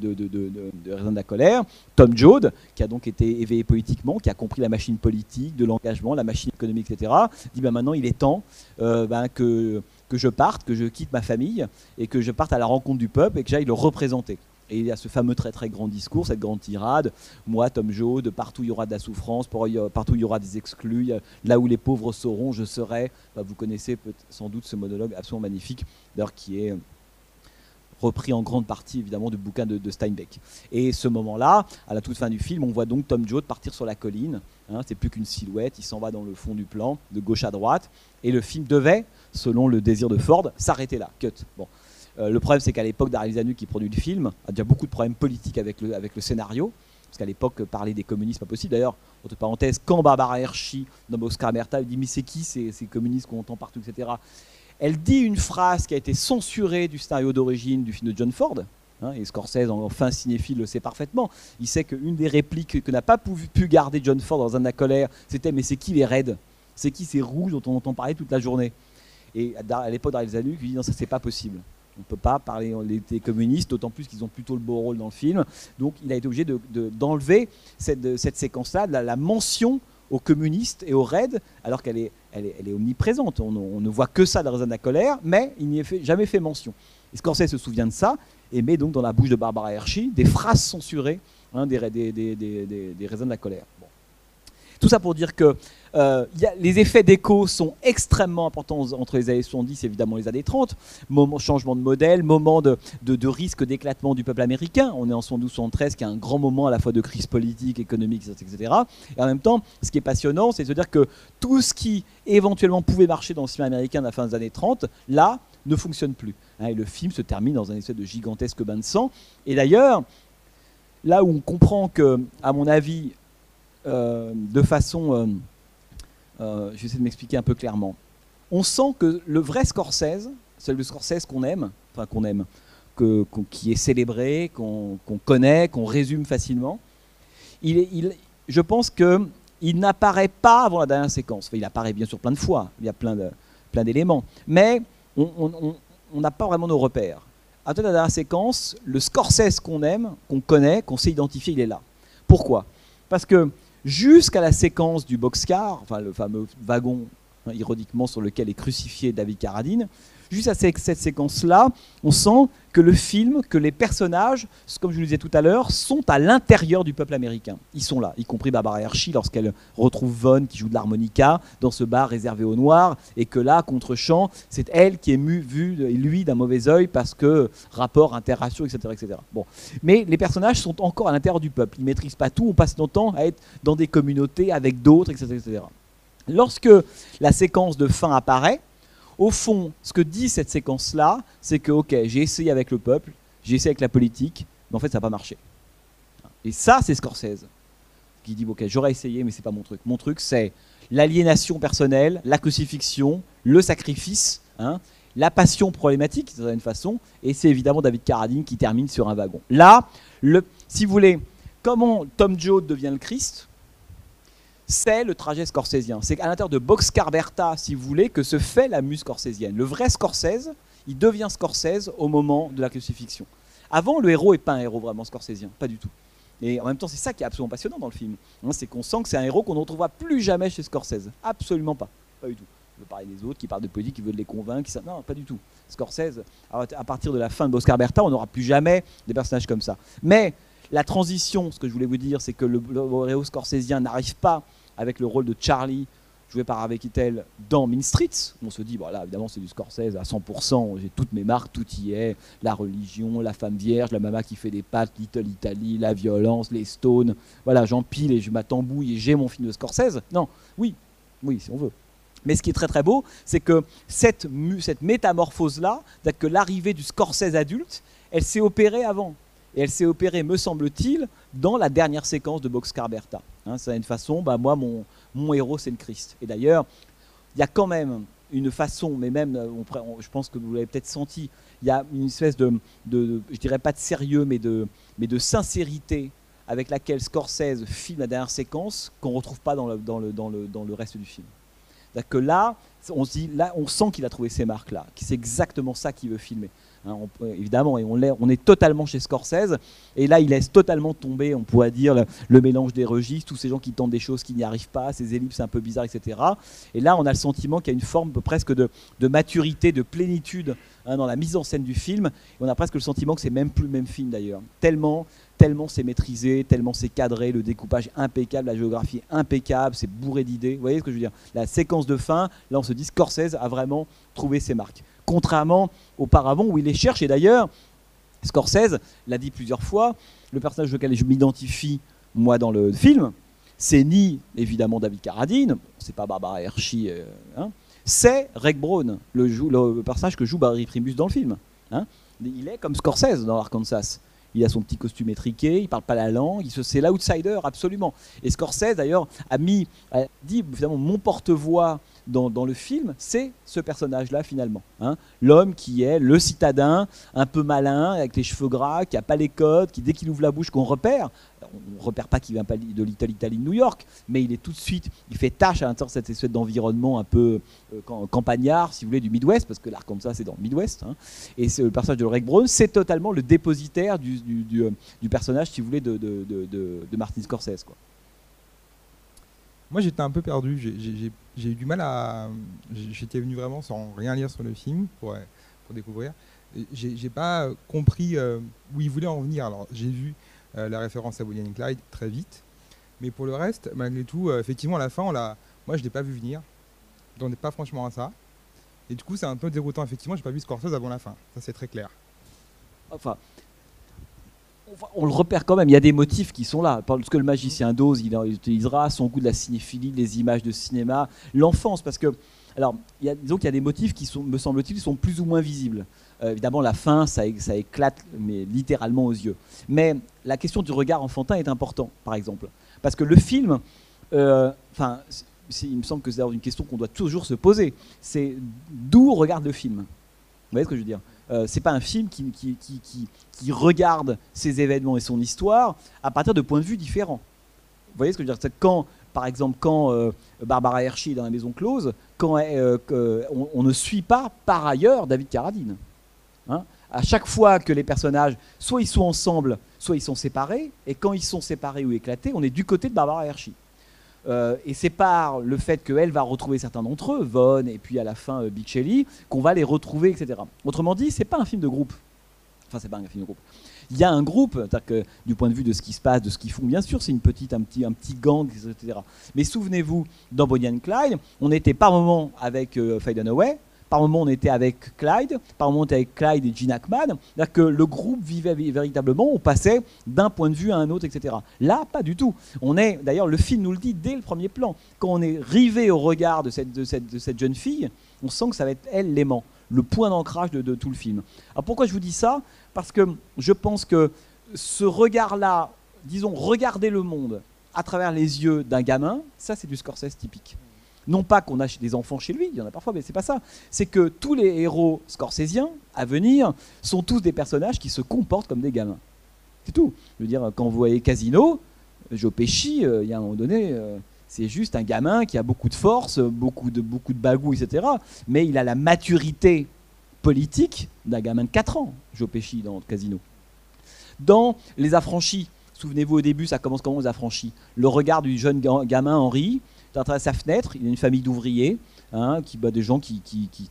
Raison de la colère, Tom Joad, qui a donc été éveillé politiquement, qui a compris la machine politique, de l'engagement, la machine économique, etc., dit ben, maintenant, il est temps euh, ben, que, que je parte, que je quitte ma famille, et que je parte à la rencontre du peuple, et que j'aille le représenter. Et il y a ce fameux très très grand discours, cette grande tirade. Moi, Tom Joad, partout il y aura de la souffrance, partout il y aura des exclus, là où les pauvres sauront, je serai. vous connaissez sans doute ce monologue absolument magnifique, d'ailleurs qui est repris en grande partie évidemment du bouquin de, Steinbeck. Et ce moment-là, à la toute fin du film, on voit donc Tom Joad partir sur la colline. Hein, c'est plus qu'une silhouette, il s'en va dans le fond du plan, de gauche à droite. Et le film devait, selon le désir de Ford, s'arrêter là. Cut. Bon. Euh, le problème, c'est qu'à l'époque, Daryl Zanuck, qui produit le film, a déjà beaucoup de problèmes politiques avec le, scénario. Parce qu'à l'époque, parler des communistes, pas possible. D'ailleurs, entre parenthèses, quand Barbara Hershey, dans Oscar Merta, dit Mais c'est qui ces, ces communistes qu'on entend partout, etc. Elle dit une phrase qui a été censurée du scénario d'origine du film de John Ford. Hein, et Scorsese, en fin cinéphile, le sait parfaitement. Il sait qu'une des répliques que n'a pas pu, garder John Ford dans un colère, c'était Mais c'est qui les raids? C'est qui ces rouges dont on entend parler toute la journée? Et à l'époque, Daryl Zanuck lui dit Non, ça c'est pas possible. On ne peut pas parler des communistes, d'autant plus qu'ils ont plutôt le beau rôle dans le film. Donc il a été obligé d'enlever de, cette, séquence-là, la, la, mention aux communistes et aux raids, alors qu'elle est, omniprésente. On, ne voit que ça dans la colère, mais il n'y est jamais fait mention. Scorsese se souvient de ça et met donc dans la bouche de Barbara Hershey des phrases censurées hein, des, des, des, des, raisons de la colère. Tout ça pour dire que euh, les effets d'écho sont extrêmement importants entre les années 70 et évidemment les années 30. Moment, changement de modèle, moment de, risque d'éclatement du peuple américain. On est en 72-73, qui est un grand moment à la fois de crise politique, économique, etc. Et en même temps, ce qui est passionnant, c'est de se dire que tout ce qui éventuellement pouvait marcher dans le cinéma américain à la fin des années 30, là, ne fonctionne plus. Hein, et le film se termine dans un espèce de gigantesque bain de sang. Et d'ailleurs, là où on comprend que, à mon avis, de façon, euh, euh, je vais essayer de m'expliquer un peu clairement, on sent que le vrai Scorsese, c'est le Scorsese qu'on aime, enfin qu'on aime, que, qui est célébré, qu'on connaît, qu'on résume facilement, je pense que il n'apparaît pas avant la dernière séquence. Il apparaît bien sûr plein de fois, il y a plein d'éléments, plein mais on n'a pas vraiment nos repères. À la dernière séquence, le Scorsese qu'on aime, qu'on connaît, qu'on sait identifier, il est là. Pourquoi? Parce que jusqu'à la séquence du boxcar, enfin le fameux wagon hein, ironiquement sur lequel est crucifié David Carradine, juste à cette séquence-là, on sent que le film, que les personnages, comme je vous le disais tout à l'heure, sont à l'intérieur du peuple américain. Ils sont là, y compris Barbara Hershey lorsqu'elle retrouve Vaughn qui joue de l'harmonica dans ce bar réservé aux Noirs, et que là, contre-champ, c'est elle qui est vue, lui, d'un mauvais oeil parce que rapport interraciaux, etc., etc. Bon. Mais les personnages sont encore à l'intérieur du peuple. Ils ne maîtrisent pas tout, on passe notre temps à être dans des communautés avec d'autres, etc., etc. Lorsque la séquence de fin apparaît, au fond, ce que dit cette séquence-là, c'est que, ok, j'ai essayé avec le peuple, j'ai essayé avec la politique, mais en fait, ça n'a pas marché. Et ça, c'est Scorsese qui dit, ok, j'aurais essayé, mais c'est pas mon truc. Mon truc, c'est l'aliénation personnelle, la crucifixion, le sacrifice, hein, la passion problématique, d'une certaine façon, et c'est évidemment David Carradine qui termine sur un wagon. Là, le, si vous voulez, comment Tom Joad devient le Christ, c'est le trajet scorsésien. C'est à l'intérieur de Boxcar Bertha, si vous voulez, que se fait la muse scorsésienne. Le vrai Scorsese, il devient Scorsese au moment de la crucifixion. Avant, le héros n'est pas un héros vraiment scorsésien, pas du tout. Et en même temps, c'est ça qui est absolument passionnant dans le film. Hein, c'est qu'on sent que c'est un héros qu'on ne retrouvera plus jamais chez Scorsese. Absolument pas. Pas du tout. Il veut parler des autres, qui parlent de politique, qui veut les convaincre. Non, pas du tout. Scorsese, à partir de la fin de Boxcar Bertha, on n'aura plus jamais des personnages comme ça. Mais la transition, ce que je voulais vous dire, c'est que le, le héros scorsésien n'arrive pas avec le rôle de Charlie joué par Harvey Keitel dans Mean Streets. On se dit, voilà, évidemment, c'est du Scorsese à 100%. J'ai toutes mes marques, tout y est. La religion, la femme vierge, la maman qui fait des pâtes, Little Italy, la violence, les Stones. Voilà, j'empile et je m'attembouille et j'ai mon film de Scorsese. Non, oui, oui, si on veut. Mais ce qui est très très beau, c'est que cette, métamorphose-là, que l'arrivée du Scorsese adulte, elle s'est opérée avant. Et elle s'est opérée, me semble-t-il, dans la dernière séquence de Boxcar Bertha. Hein, c'est une façon, bah, moi, mon, héros, c'est le Christ. Et d'ailleurs, il y a quand même une façon, mais même, euh, je pense que vous l'avez peut-être senti, il y a une espèce de, de, je dirais pas de sérieux, mais de, de sincérité avec laquelle Scorsese filme la dernière séquence qu'on ne retrouve pas dans le, reste du film. Que là, on, là, on sent qu'il a trouvé ces marques-là, que c'est exactement ça qu'il veut filmer. Hein, évidemment, et on, est, on est totalement chez Scorsese. Et là, il laisse totalement tomber, on pourrait dire, le, mélange des registres, tous ces gens qui tentent des choses qui n'y arrivent pas, ces ellipses un peu bizarres, etc. Et là, on a le sentiment qu'il y a une forme presque de, maturité, de plénitude hein, dans la mise en scène du film. Et on a presque le sentiment que c'est même plus le même film d'ailleurs. Tellement, tellement c'est maîtrisé, tellement c'est cadré, le découpage impeccable, la géographie impeccable, c'est bourré d'idées. Vous voyez ce que je veux dire? La séquence de fin, là, on se dit Scorsese a vraiment trouvé ses marques contrairement auparavant où il les cherche. Et d'ailleurs, Scorsese l'a dit plusieurs fois, le personnage auquel je m'identifie, moi, dans le film, c'est ni évidemment David Carradine, c'est pas Barbara Hershey, euh, hein, c'est Reg Brown, le, personnage que joue Barry Primus dans le film. Hein. Il est comme Scorsese dans Arkansas. Il a son petit costume étriqué, il parle pas la langue, c'est l'outsider absolument. Et Scorsese d'ailleurs a mis, a dit finalement mon porte-voix dans, le film, c'est ce personnage-là finalement. Hein. L'homme qui est le citadin, un peu malin, avec les cheveux gras, qui n'a pas les codes, qui dès qu'il ouvre la bouche qu'on repère, on ne repère pas qu'il vient pas de l'Italie, de New York, mais il est tout de suite, il fait tâche à l'intérieur de cette espèce d'environnement un peu euh, campagnard, si vous voulez, du Midwest, parce que l'Arkansas c'est dans le Midwest. Hein. Et le personnage de Rick Brown, c'est totalement le dépositaire du, du, euh, personnage, si vous voulez, de, de, de Martin Scorsese. Quoi. Moi, j'étais un peu perdu. J'ai eu du mal à. J'étais venu vraiment sans rien lire sur le film pour, pour découvrir. J'ai pas compris euh, où il voulait en venir. Alors, j'ai vu euh, la référence à and Clyde très vite. Mais pour le reste, malgré tout, euh, effectivement, à la fin, on moi, je ne l'ai pas vu venir. Je n'en pas franchement à ça. Et du coup, c'est un peu déroutant. Effectivement, j'ai pas vu Scorsese avant la fin. Ça, c'est très clair. Enfin, on le repère quand même. Il y a des motifs qui sont là. Parce que le magicien d'Oz, il, utilisera son goût de la cinéphilie, les images de cinéma, l'enfance. Parce que, alors, il y a, disons qu'il y a des motifs qui sont, me semble-t-il, sont plus ou moins visibles. Euh, évidemment, la fin, ça, ça, éclate, mais littéralement aux yeux. Mais la question du regard enfantin est importante, par exemple. Parce que le film, euh, enfin, il me semble que c'est une question qu'on doit toujours se poser. C'est d'où regarde le film? Vous voyez ce que je veux dire? Euh, c'est pas un film qui, regarde ses événements et son histoire à partir de points de vue différents. Vous voyez ce que je veux dire? Quand, par exemple, quand euh, Barbara Hershey est dans la maison close, quand euh, on, ne suit pas par ailleurs David Carradine. Hein à chaque fois que les personnages, soit ils sont ensemble, soit ils sont séparés, et quand ils sont séparés ou éclatés, on est du côté de Barbara Hershey. Euh, et c'est par le fait qu'elle va retrouver certains d'entre eux, Von et puis à la fin euh, Bichelli, qu'on va les retrouver, etc. Autrement dit, c'est pas un film de groupe. Enfin, c'est pas un film de groupe. Il y a un groupe, que du point de vue de ce qui se passe, de ce qu'ils font, bien sûr, c'est une petite, un petit, un petit gang, etc. Mais souvenez-vous, dans Bonnie Clyde, on était par moment avec euh, Faye Dunaway, par moment, on était avec Clyde. Par moment, on était avec Clyde et Gene Hackman. C'est-à-dire que le groupe vivait véritablement. On passait d'un point de vue à un autre, etc. Là, pas du tout. On est, d'ailleurs, le film nous le dit dès le premier plan. Quand on est rivé au regard de cette, jeune fille, on sent que ça va être elle l'aimant, le point d'ancrage de, de tout le film. Alors pourquoi je vous dis ça? Parce que je pense que ce regard-là, disons, regarder le monde à travers les yeux d'un gamin, ça c'est du Scorsese typique. Non pas qu'on a des enfants chez lui, il y en a parfois, mais c'est pas ça. C'est que tous les héros scorsésiens à venir sont tous des personnages qui se comportent comme des gamins. C'est tout. Je veux dire, quand vous voyez Casino, Joe Pesci, euh, il y a un moment donné, euh, c'est juste un gamin qui a beaucoup de force, beaucoup de, beaucoup de bagou, etc. Mais il a la maturité politique d'un gamin de 4 ans, Joe Pesci, dans Casino. Dans Les Affranchis, souvenez-vous au début, ça commence comment Les Affranchis? Le regard du jeune gamin Henri, à sa fenêtre, il a une famille d'ouvriers, hein, qui, bah, des gens qui, qui, qui,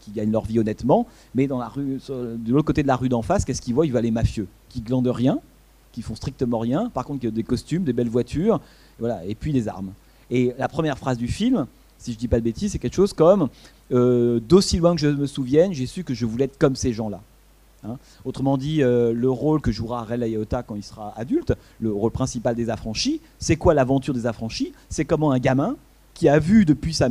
qui, gagnent leur vie honnêtement, mais dans la rue, de l'autre côté de la rue d'en face, qu'est-ce qu'il voit Il voit les mafieux, qui glandent rien, qui font strictement rien, par contre, y a des costumes, des belles voitures, et, voilà, et puis des armes. Et la première phrase du film, si je dis pas de bêtises, c'est quelque chose comme euh, D'aussi loin que je me souvienne, j'ai su que je voulais être comme ces gens-là. Hein. Autrement dit, euh, le rôle que jouera Ray Liotta quand il sera adulte, le rôle principal des affranchis, c'est quoi l'aventure des affranchis? C'est comment un gamin qui a vu depuis sa,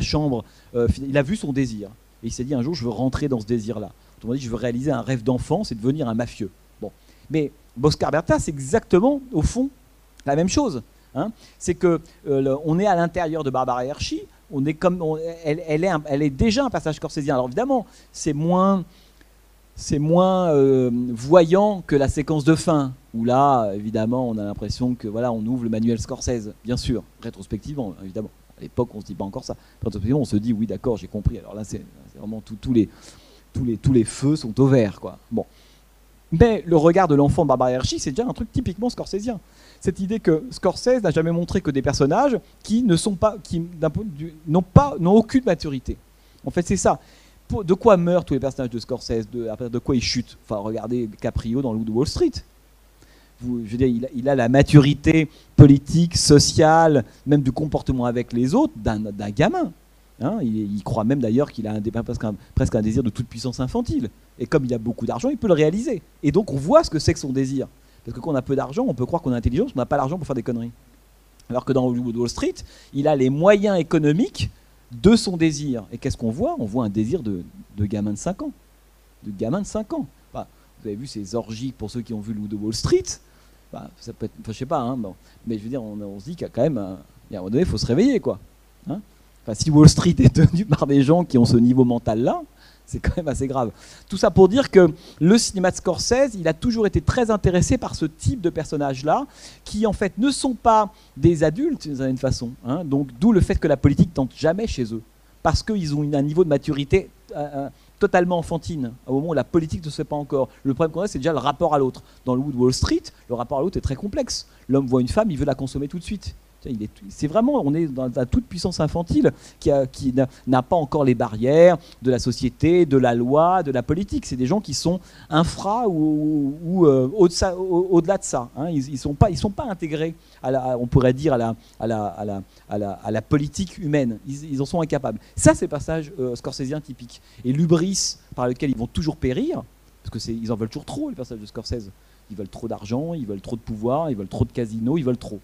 chambre, euh, il a vu son désir. Et il s'est dit un jour, je veux rentrer dans ce désir-là. Autrement dit, je veux réaliser un rêve d'enfant, c'est devenir un mafieux. Bon. Mais Boscar Bertha, c'est exactement, au fond, la même chose. Hein. c'est que euh, est à l'intérieur de Barbara on est comme, elle, est elle est déjà un passage corsésien. Alors évidemment, c'est moins c'est moins euh, voyant que la séquence de fin, où là, évidemment, on a l'impression que voilà, on ouvre le manuel Scorsese, bien sûr, rétrospectivement, évidemment. À l'époque, on ne se dit pas encore ça. Rétrospectivement, on se dit oui, d'accord, j'ai compris. Alors là, c'est vraiment tous les, tous les, tous les feux sont au vert, quoi. Bon. Mais le regard de l'enfant Hershey, c'est déjà un truc typiquement scorsésien. Cette idée que Scorsese n'a jamais montré que des personnages qui ne sont pas, qui n'ont pas, n'ont aucune maturité. En fait, c'est ça de quoi meurent tous les personnages de Scorsese de, quoi ils chutent? Enfin, regardez Caprio dans Loup de Wall Street. Vous, je veux dire, il a, la maturité politique, sociale, même du comportement avec les autres d'un gamin. Hein. il, croit même d'ailleurs qu'il a presque, un, désir de toute puissance infantile. Et comme il a beaucoup d'argent, il peut le réaliser. Et donc on voit ce que c'est que son désir. Parce que quand on a peu d'argent, on peut croire qu'on est intelligent, on n'a pas l'argent pour faire des conneries. Alors que dans Wall Street, il a les moyens économiques de son désir. Et qu'est-ce qu'on voit? On voit un désir de, gamin de 5 ans. De gamin de 5 ans. vous avez vu ces orgies pour ceux qui ont vu Loup de Wall Street? Ça peut être, je sais pas, hein, mais je veux dire, on, se dit qu'il y a quand même, un, un moment donné, il faut se réveiller, quoi. Hein si Wall Street est tenu par des gens qui ont ce niveau mental-là, c'est quand même assez grave. Tout ça pour dire que le cinéma de Scorsese, il a toujours été très intéressé par ce type de personnages-là, qui en fait ne sont pas des adultes d'une certaine façon. Hein. donc d'où le fait que la politique tente jamais chez eux, parce qu'ils ont un niveau de maturité euh, euh, totalement enfantine, au moment où la politique ne se fait pas encore. Le problème qu'on a, c'est déjà le rapport à l'autre. Dans le Wood Wall Street, le rapport à l'autre est très complexe. L'homme voit une femme, il veut la consommer tout de suite. C'est vraiment, on est dans la toute puissance infantile qui, n'a pas encore les barrières de la société, de la loi, de la politique. C'est des gens qui sont infra ou, euh, au-delà de ça. Hein. Ils ne sont, pas, intégrés, à la, on pourrait dire, à la politique humaine. Ils, en sont incapables. Ça, c'est le passage euh, scorsésien typique. Et l'ubris par lequel ils vont toujours périr, parce qu'ils en veulent toujours trop, les personnages de Scorsese. Ils veulent trop d'argent, ils veulent trop de pouvoir, ils veulent trop de casinos, ils veulent trop.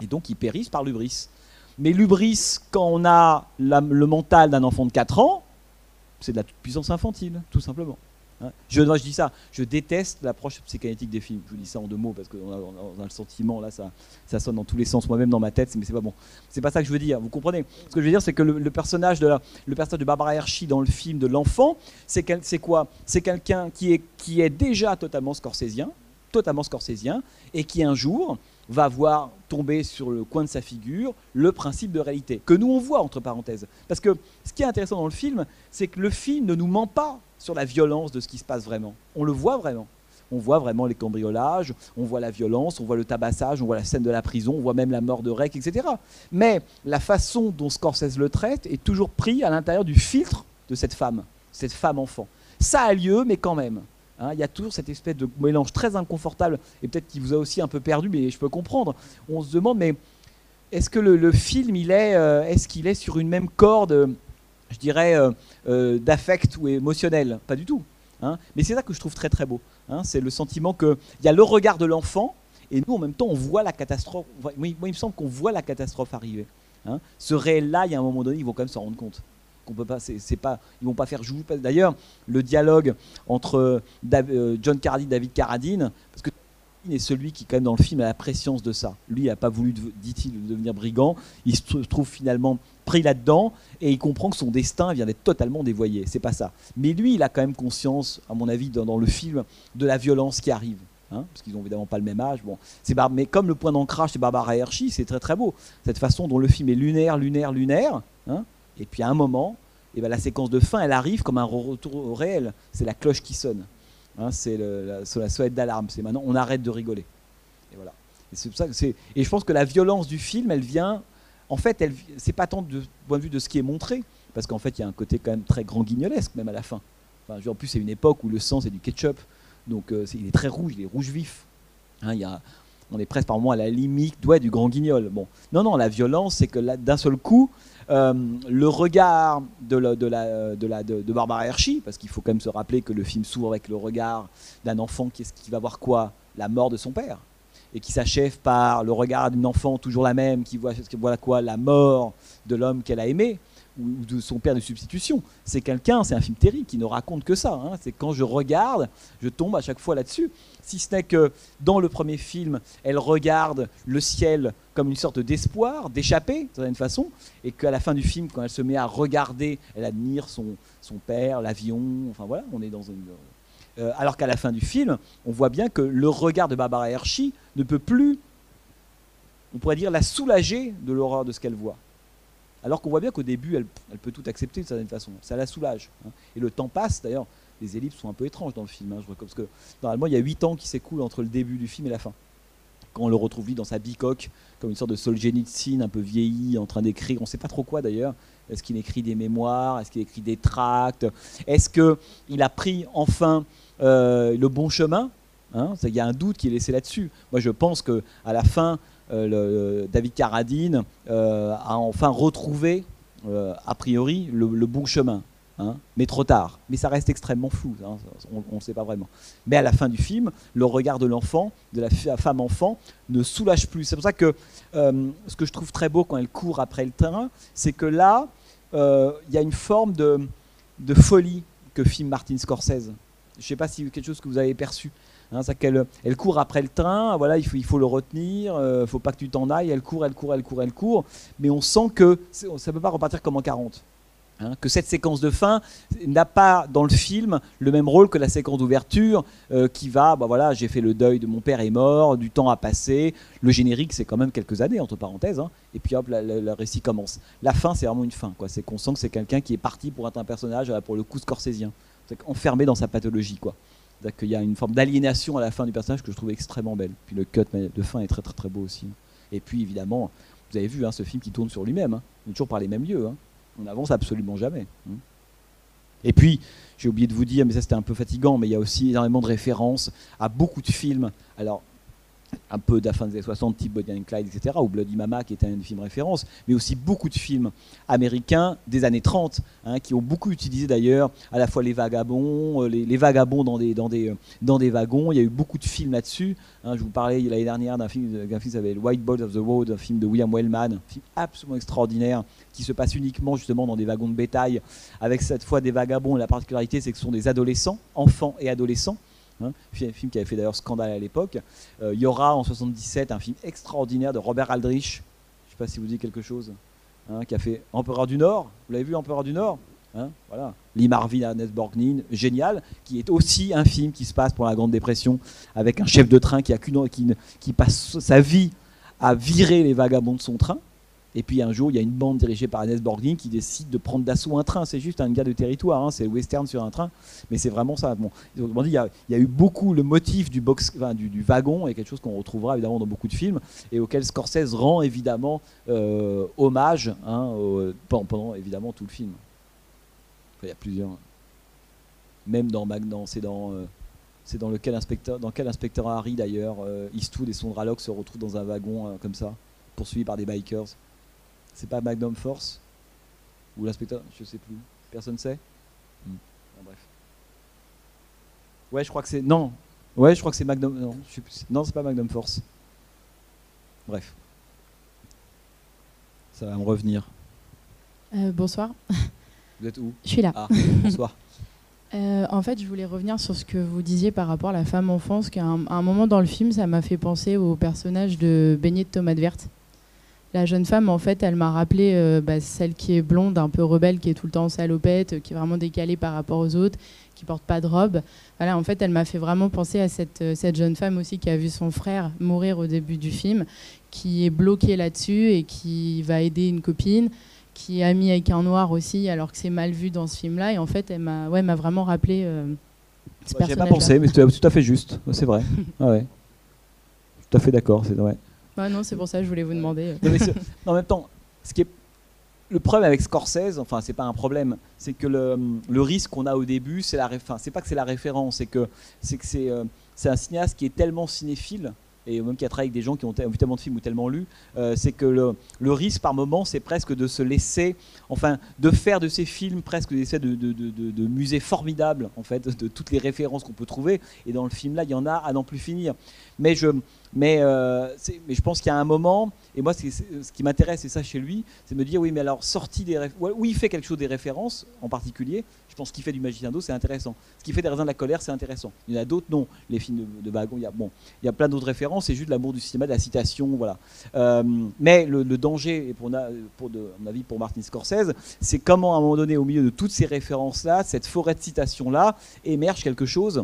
Et donc ils périssent par l'ubris. Mais l'ubris, quand on a le mental d'un enfant de 4 ans, c'est de la puissance infantile, tout simplement. Hein. Je, dis ça, je déteste l'approche psychanalytique des films. Je vous dis ça en deux mots parce qu'on a, le sentiment, là, ça, ça sonne dans tous les sens, moi-même dans ma tête, mais c'est pas bon. C'est pas ça que je veux dire, vous comprenez? Ce que je veux dire, c'est que le, personnage de le personnage de Barbara Hershey dans le film de l'enfant, c'est quoi? C'est quelqu'un qui est, qui est déjà totalement scorsésien, totalement scorsésien, et qui un jour va voir tomber sur le coin de sa figure le principe de réalité, que nous on voit entre parenthèses. Parce que ce qui est intéressant dans le film, c'est que le film ne nous ment pas sur la violence de ce qui se passe vraiment. On le voit vraiment. On voit vraiment les cambriolages, on voit la violence, on voit le tabassage, on voit la scène de la prison, on voit même la mort de Rec, etc. Mais la façon dont Scorsese le traite est toujours pris à l'intérieur du filtre de cette femme, cette femme enfant. Ça a lieu, mais quand même. Hein, il y a toujours cette espèce de mélange très inconfortable, et peut-être qu'il vous a aussi un peu perdu, mais je peux comprendre. On se demande, mais est-ce que le, film, il est, euh, est-ce qu'il est sur une même corde, je dirais, euh, euh, d'affect ou émotionnel? Pas du tout. Hein. Mais c'est ça que je trouve très très beau. Hein. c'est le sentiment qu'il y a le regard de l'enfant, et nous, en même temps, on voit la catastrophe. Moi, il me semble qu'on voit la catastrophe arriver. Ce réel-là, il y a un moment donné, ils vont quand même s'en rendre compte qu'on peut pas, c'est pas, ils vont pas faire jouer. D'ailleurs, le dialogue entre euh, John Carradine et David Carradine, parce que est celui qui, quand même, dans le film, a la préscience de ça. Lui, il n'a pas voulu, dit-il, devenir brigand. Il se trouve finalement pris là-dedans et il comprend que son destin vient d'être totalement dévoyé. C'est pas ça. Mais lui, il a quand même conscience, à mon avis, dans, le film, de la violence qui arrive. Hein, parce qu'ils n'ont évidemment pas le même âge. Bon, c'est mais comme le point d'ancrage c'est Barbara Hershey, c'est très très beau. Cette façon dont le film est lunaire, lunaire, lunaire. Hein, et puis à un moment, eh ben, la séquence de fin, elle arrive comme un retour au réel. C'est la cloche qui sonne. Hein, c'est la, la sonnette d'alarme. C'est maintenant, on arrête de rigoler. Et voilà. Et, ça et je pense que la violence du film, elle vient. En fait, elle, c'est pas tant du point de vue de ce qui est montré, parce qu'en fait, il y a un côté quand même très grand guignolesque, même à la fin. En plus, c'est une époque où le sang, c'est du ketchup. Donc, euh, il est très rouge, il est rouge vif. Hein, on est presque par moment à la limite du grand guignol. Bon. Non, non, la violence, c'est que d'un seul coup, euh, le regard de, la, de, la, de, Barbara Hershey, parce qu'il faut quand même se rappeler que le film s'ouvre avec le regard d'un enfant qui, va voir quoi? La mort de son père. Et qui s'achève par le regard d'une enfant toujours la même, qui voit, voit quoi? La mort de l'homme qu'elle a aimé ou de son père de substitution. C'est quelqu'un, c'est un film terrible qui ne raconte que ça. Hein. C'est quand je regarde, je tombe à chaque fois là-dessus. Si ce n'est que dans le premier film, elle regarde le ciel comme une sorte d'espoir, d'échapper, d'une certaine façon, et qu'à la fin du film, quand elle se met à regarder, elle admire son, son père, l'avion, enfin voilà, on est dans une... Euh, alors qu'à la fin du film, on voit bien que le regard de Barbara Hershey ne peut plus, on pourrait dire, la soulager de l'horreur de ce qu'elle voit. Alors qu'on voit bien qu'au début, elle, peut tout accepter de certaine façon. Ça la soulage. Hein. Et le temps passe, d'ailleurs, les ellipses sont un peu étranges dans le film. Hein, je parce que normalement, il y a 8 ans qui s'écoulent entre le début du film et la fin. Quand on le retrouve lui dans sa bicoque, comme une sorte de Solzhenitsyn un peu vieilli, en train d'écrire, on ne sait pas trop quoi d'ailleurs. Est-ce qu'il écrit des mémoires? Est-ce qu'il écrit des tracts? Est-ce qu'il a pris enfin euh, le bon chemin? Hein Il y a un doute qui est laissé là-dessus. Moi, je pense qu'à la fin, euh, David Carradine euh, a enfin retrouvé, a priori, le, bon chemin. Hein, mais trop tard. Mais ça reste extrêmement flou, hein, on ne sait pas vraiment. Mais à la fin du film, le regard de l'enfant, de la femme enfant, ne soulage plus. C'est pour ça que ce que je trouve très beau quand elle court après le train, c'est que là, il y a une forme de, folie que filme Martin Scorsese. Je ne sais pas si c'est quelque chose que vous avez perçu. Hein, elle court après le train, voilà, il faut, il faut le retenir, il euh, ne faut pas que tu t'en ailles, elle court, elle court, elle court, elle court, mais on sent que ça ne peut pas repartir comme en 40. Hein, que cette séquence de fin n'a pas dans le film le même rôle que la séquence d'ouverture euh, qui va, bah voilà, j'ai fait le deuil de mon père est mort, du temps a passé, le générique c'est quand même quelques années entre parenthèses, hein, et puis hop, le récit commence. La fin c'est vraiment une fin, quoi. C'est qu'on sent que c'est quelqu'un qui est parti pour être un personnage pour le coup scorsésien, enfermé dans sa pathologie, quoi. Il y a une forme d'aliénation à la fin du personnage que je trouve extrêmement belle. Puis le cut de fin est très très très beau aussi. Et puis évidemment, Vous avez vu hein, ce film qui tourne sur lui-même. Hein. Toujours par les mêmes lieux. On n'avance absolument jamais. Hein. Et puis, j'ai oublié de vous dire, mais ça c'était un peu fatigant, mais il y a aussi énormément de références à beaucoup de films. Alors, un peu de la fin des années 60, type Bonnie and Clyde, etc., ou Bloody Mama, qui était un film référence, mais aussi beaucoup de films américains des années 30, hein, qui ont beaucoup utilisé d'ailleurs à la fois les vagabonds, euh, les, vagabonds dans des, dans, des, dans des wagons. Il y a eu beaucoup de films là-dessus. Hein. je vous parlais l'année dernière d'un film, film qui s'appelle White Boys of the Road, un film de William Wellman, un film absolument extraordinaire, qui se passe uniquement justement dans des wagons de bétail, avec cette fois des vagabonds. La particularité, c'est que ce sont des adolescents, enfants et adolescents. Hein, un film qui avait fait d'ailleurs scandale à l'époque. Euh, il y aura en 77 un film extraordinaire de Robert Aldrich, je ne sais pas si vous dites quelque chose, hein, qui a fait Empereur du Nord. Vous l'avez vu, Empereur du Nord? Hein, voilà. Lee Marvin, Ernest Borgnine, génial, qui est aussi un film qui se passe pour la Grande Dépression, avec un chef de train qui, a qui passe sa vie à virer les vagabonds de son train, et puis un jour, il y a une bande dirigée par Ernest Borgnine qui décide de prendre d'assaut un train. C'est juste un gars de territoire, hein. c'est western sur un train, mais c'est vraiment ça. Bon, il, y a, eu beaucoup le motif du, box, du, wagon, et quelque chose qu'on retrouvera évidemment dans beaucoup de films, et auquel Scorsese rend évidemment euh, hommage hein, pendant, évidemment tout le film. il y a plusieurs. Même dans Magnan, c'est dans. Euh, c'est dans lequel inspecteur, dans quel inspecteur Harry d'ailleurs, euh, Eastwood et son Draloc se retrouvent dans un wagon comme ça, poursuivis par des bikers. C'est pas Magnum Force Ou l'inspecteur Je sais plus. Personne sait hmm. Bref. Ouais, je crois que c'est. Non Ouais, je crois que c'est Magnum. Non, je non c'est pas Magnum Force. Bref. Ça va me revenir. Euh, bonsoir. Vous êtes où? Je suis là. Ah, bonsoir. Euh, en fait, je voulais revenir sur ce que vous disiez par rapport à la femme enfance, qu'à un, un, moment dans le film, ça m'a fait penser au personnage de Beignet de tomate verte la jeune femme, en fait, elle m'a rappelé euh, bah, celle qui est blonde, un peu rebelle, qui est tout le temps en salopette, qui est vraiment décalée par rapport aux autres, qui porte pas de robe. Voilà, en fait, elle m'a fait vraiment penser à cette, euh, cette jeune femme aussi qui a vu son frère mourir au début du film, qui est bloquée là-dessus et qui va aider une copine, qui est amie avec un noir aussi, alors que c'est mal vu dans ce film-là. Et en fait, elle m'a ouais, vraiment rappelé euh, ce personnage. pas pensé, mais c'est tout à fait juste. C'est vrai. ah ouais. Tout à fait d'accord. C'est vrai non, c'est pour ça que je voulais vous demander. en même temps, ce qui est le problème avec Scorsese, enfin c'est pas un problème, c'est que le, le risque qu'on a au début, c'est la, enfin, c'est pas que c'est la référence, c'est que c'est que c'est, euh, un cinéaste qui est tellement cinéphile et même qui a travaillé avec des gens qui ont vu tellement de films ou tellement lu, euh, c'est que le, le, risque par moment, c'est presque de se laisser, enfin, de faire de ces films presque des essais de, de, de, de, musées formidables, en fait, de toutes les références qu'on peut trouver. Et dans le film là, il y en a à n'en plus finir. Mais je, mais, euh, mais je pense qu'il y a un moment, et moi, ce qui m'intéresse, c'est ça chez lui, c'est de me dire, oui, mais alors, sorti des oui, il fait quelque chose des références en particulier. Je pense qu'il fait du Magicien d'eau, c'est intéressant. Ce qui fait des raisins de la colère, c'est intéressant. Il y en a d'autres, non. Les films de, de il y a, bon, il y a plein d'autres références, c'est juste l'amour du cinéma, de la citation, voilà. Euh, mais le, danger, et pour, de, mon avis, pour Martin Scorsese, c'est comment, à un moment donné, au milieu de toutes ces références-là, cette forêt de citations-là, émerge quelque chose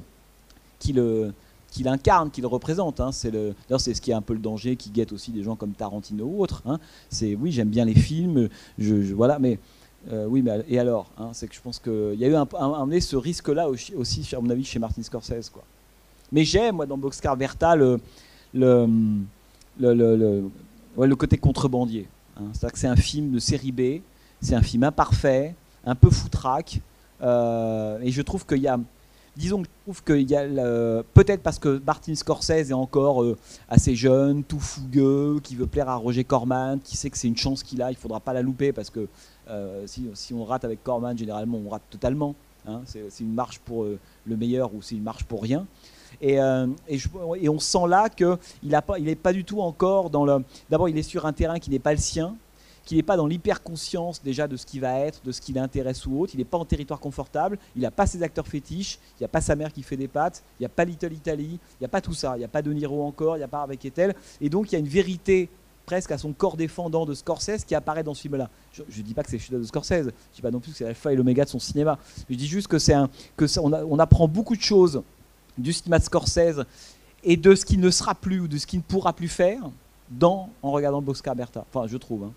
qui le qu'il incarne, qu'il représente. Hein. C'est le, c'est ce qui est un peu le danger qui guette aussi des gens comme Tarantino ou autres. Hein. C'est oui, j'aime bien les films, je, voilà, mais euh, oui, mais et alors hein, C'est que je pense qu'il y a eu un, un, ce risque-là aussi, à mon avis, chez Martin Scorsese, quoi. Mais j'aime moi dans Boxcar Bertha le le, le, le, le côté contrebandier. C'est-à-dire que c'est un film de série B, c'est un film imparfait, un peu foutraque, euh, et je trouve qu'il y a disons que je trouve qu'il y a peut-être parce que Martin Scorsese est encore euh, assez jeune, tout fougueux, qui veut plaire à Roger Corman, qui sait que c'est une chance qu'il a, il faudra pas la louper parce que euh, si, on rate avec Corman, généralement on rate totalement. Hein. c'est une marche pour euh, le meilleur ou c'est une marche pour rien. Et, on sent là qu'il n'est pas, pas du tout encore dans le. D'abord, il est sur un terrain qui n'est pas le sien qu'il n'est pas dans l'hyper-conscience déjà de ce qui va être, de ce qui l'intéresse ou autre. Il n'est pas en territoire confortable, il n'a pas ses acteurs fétiches, il n'y a pas sa mère qui fait des pattes, il n'y a pas Little Italy, il n'y a pas tout ça, il n'y a pas De Niro encore, il n'y a pas Harvey Kettel. Et donc il y a une vérité presque à son corps défendant de Scorsese qui apparaît dans ce film-là. Je ne dis pas que c'est le de Scorsese, je ne dis pas non plus que c'est l'alpha et l'oméga de son cinéma. Je dis juste que c'est un que on, on apprend beaucoup de choses du cinéma de Scorsese et de ce qu'il ne sera plus ou de ce qu'il ne pourra plus faire dans en regardant Boxcar Bertha. Enfin, je trouve. Hein.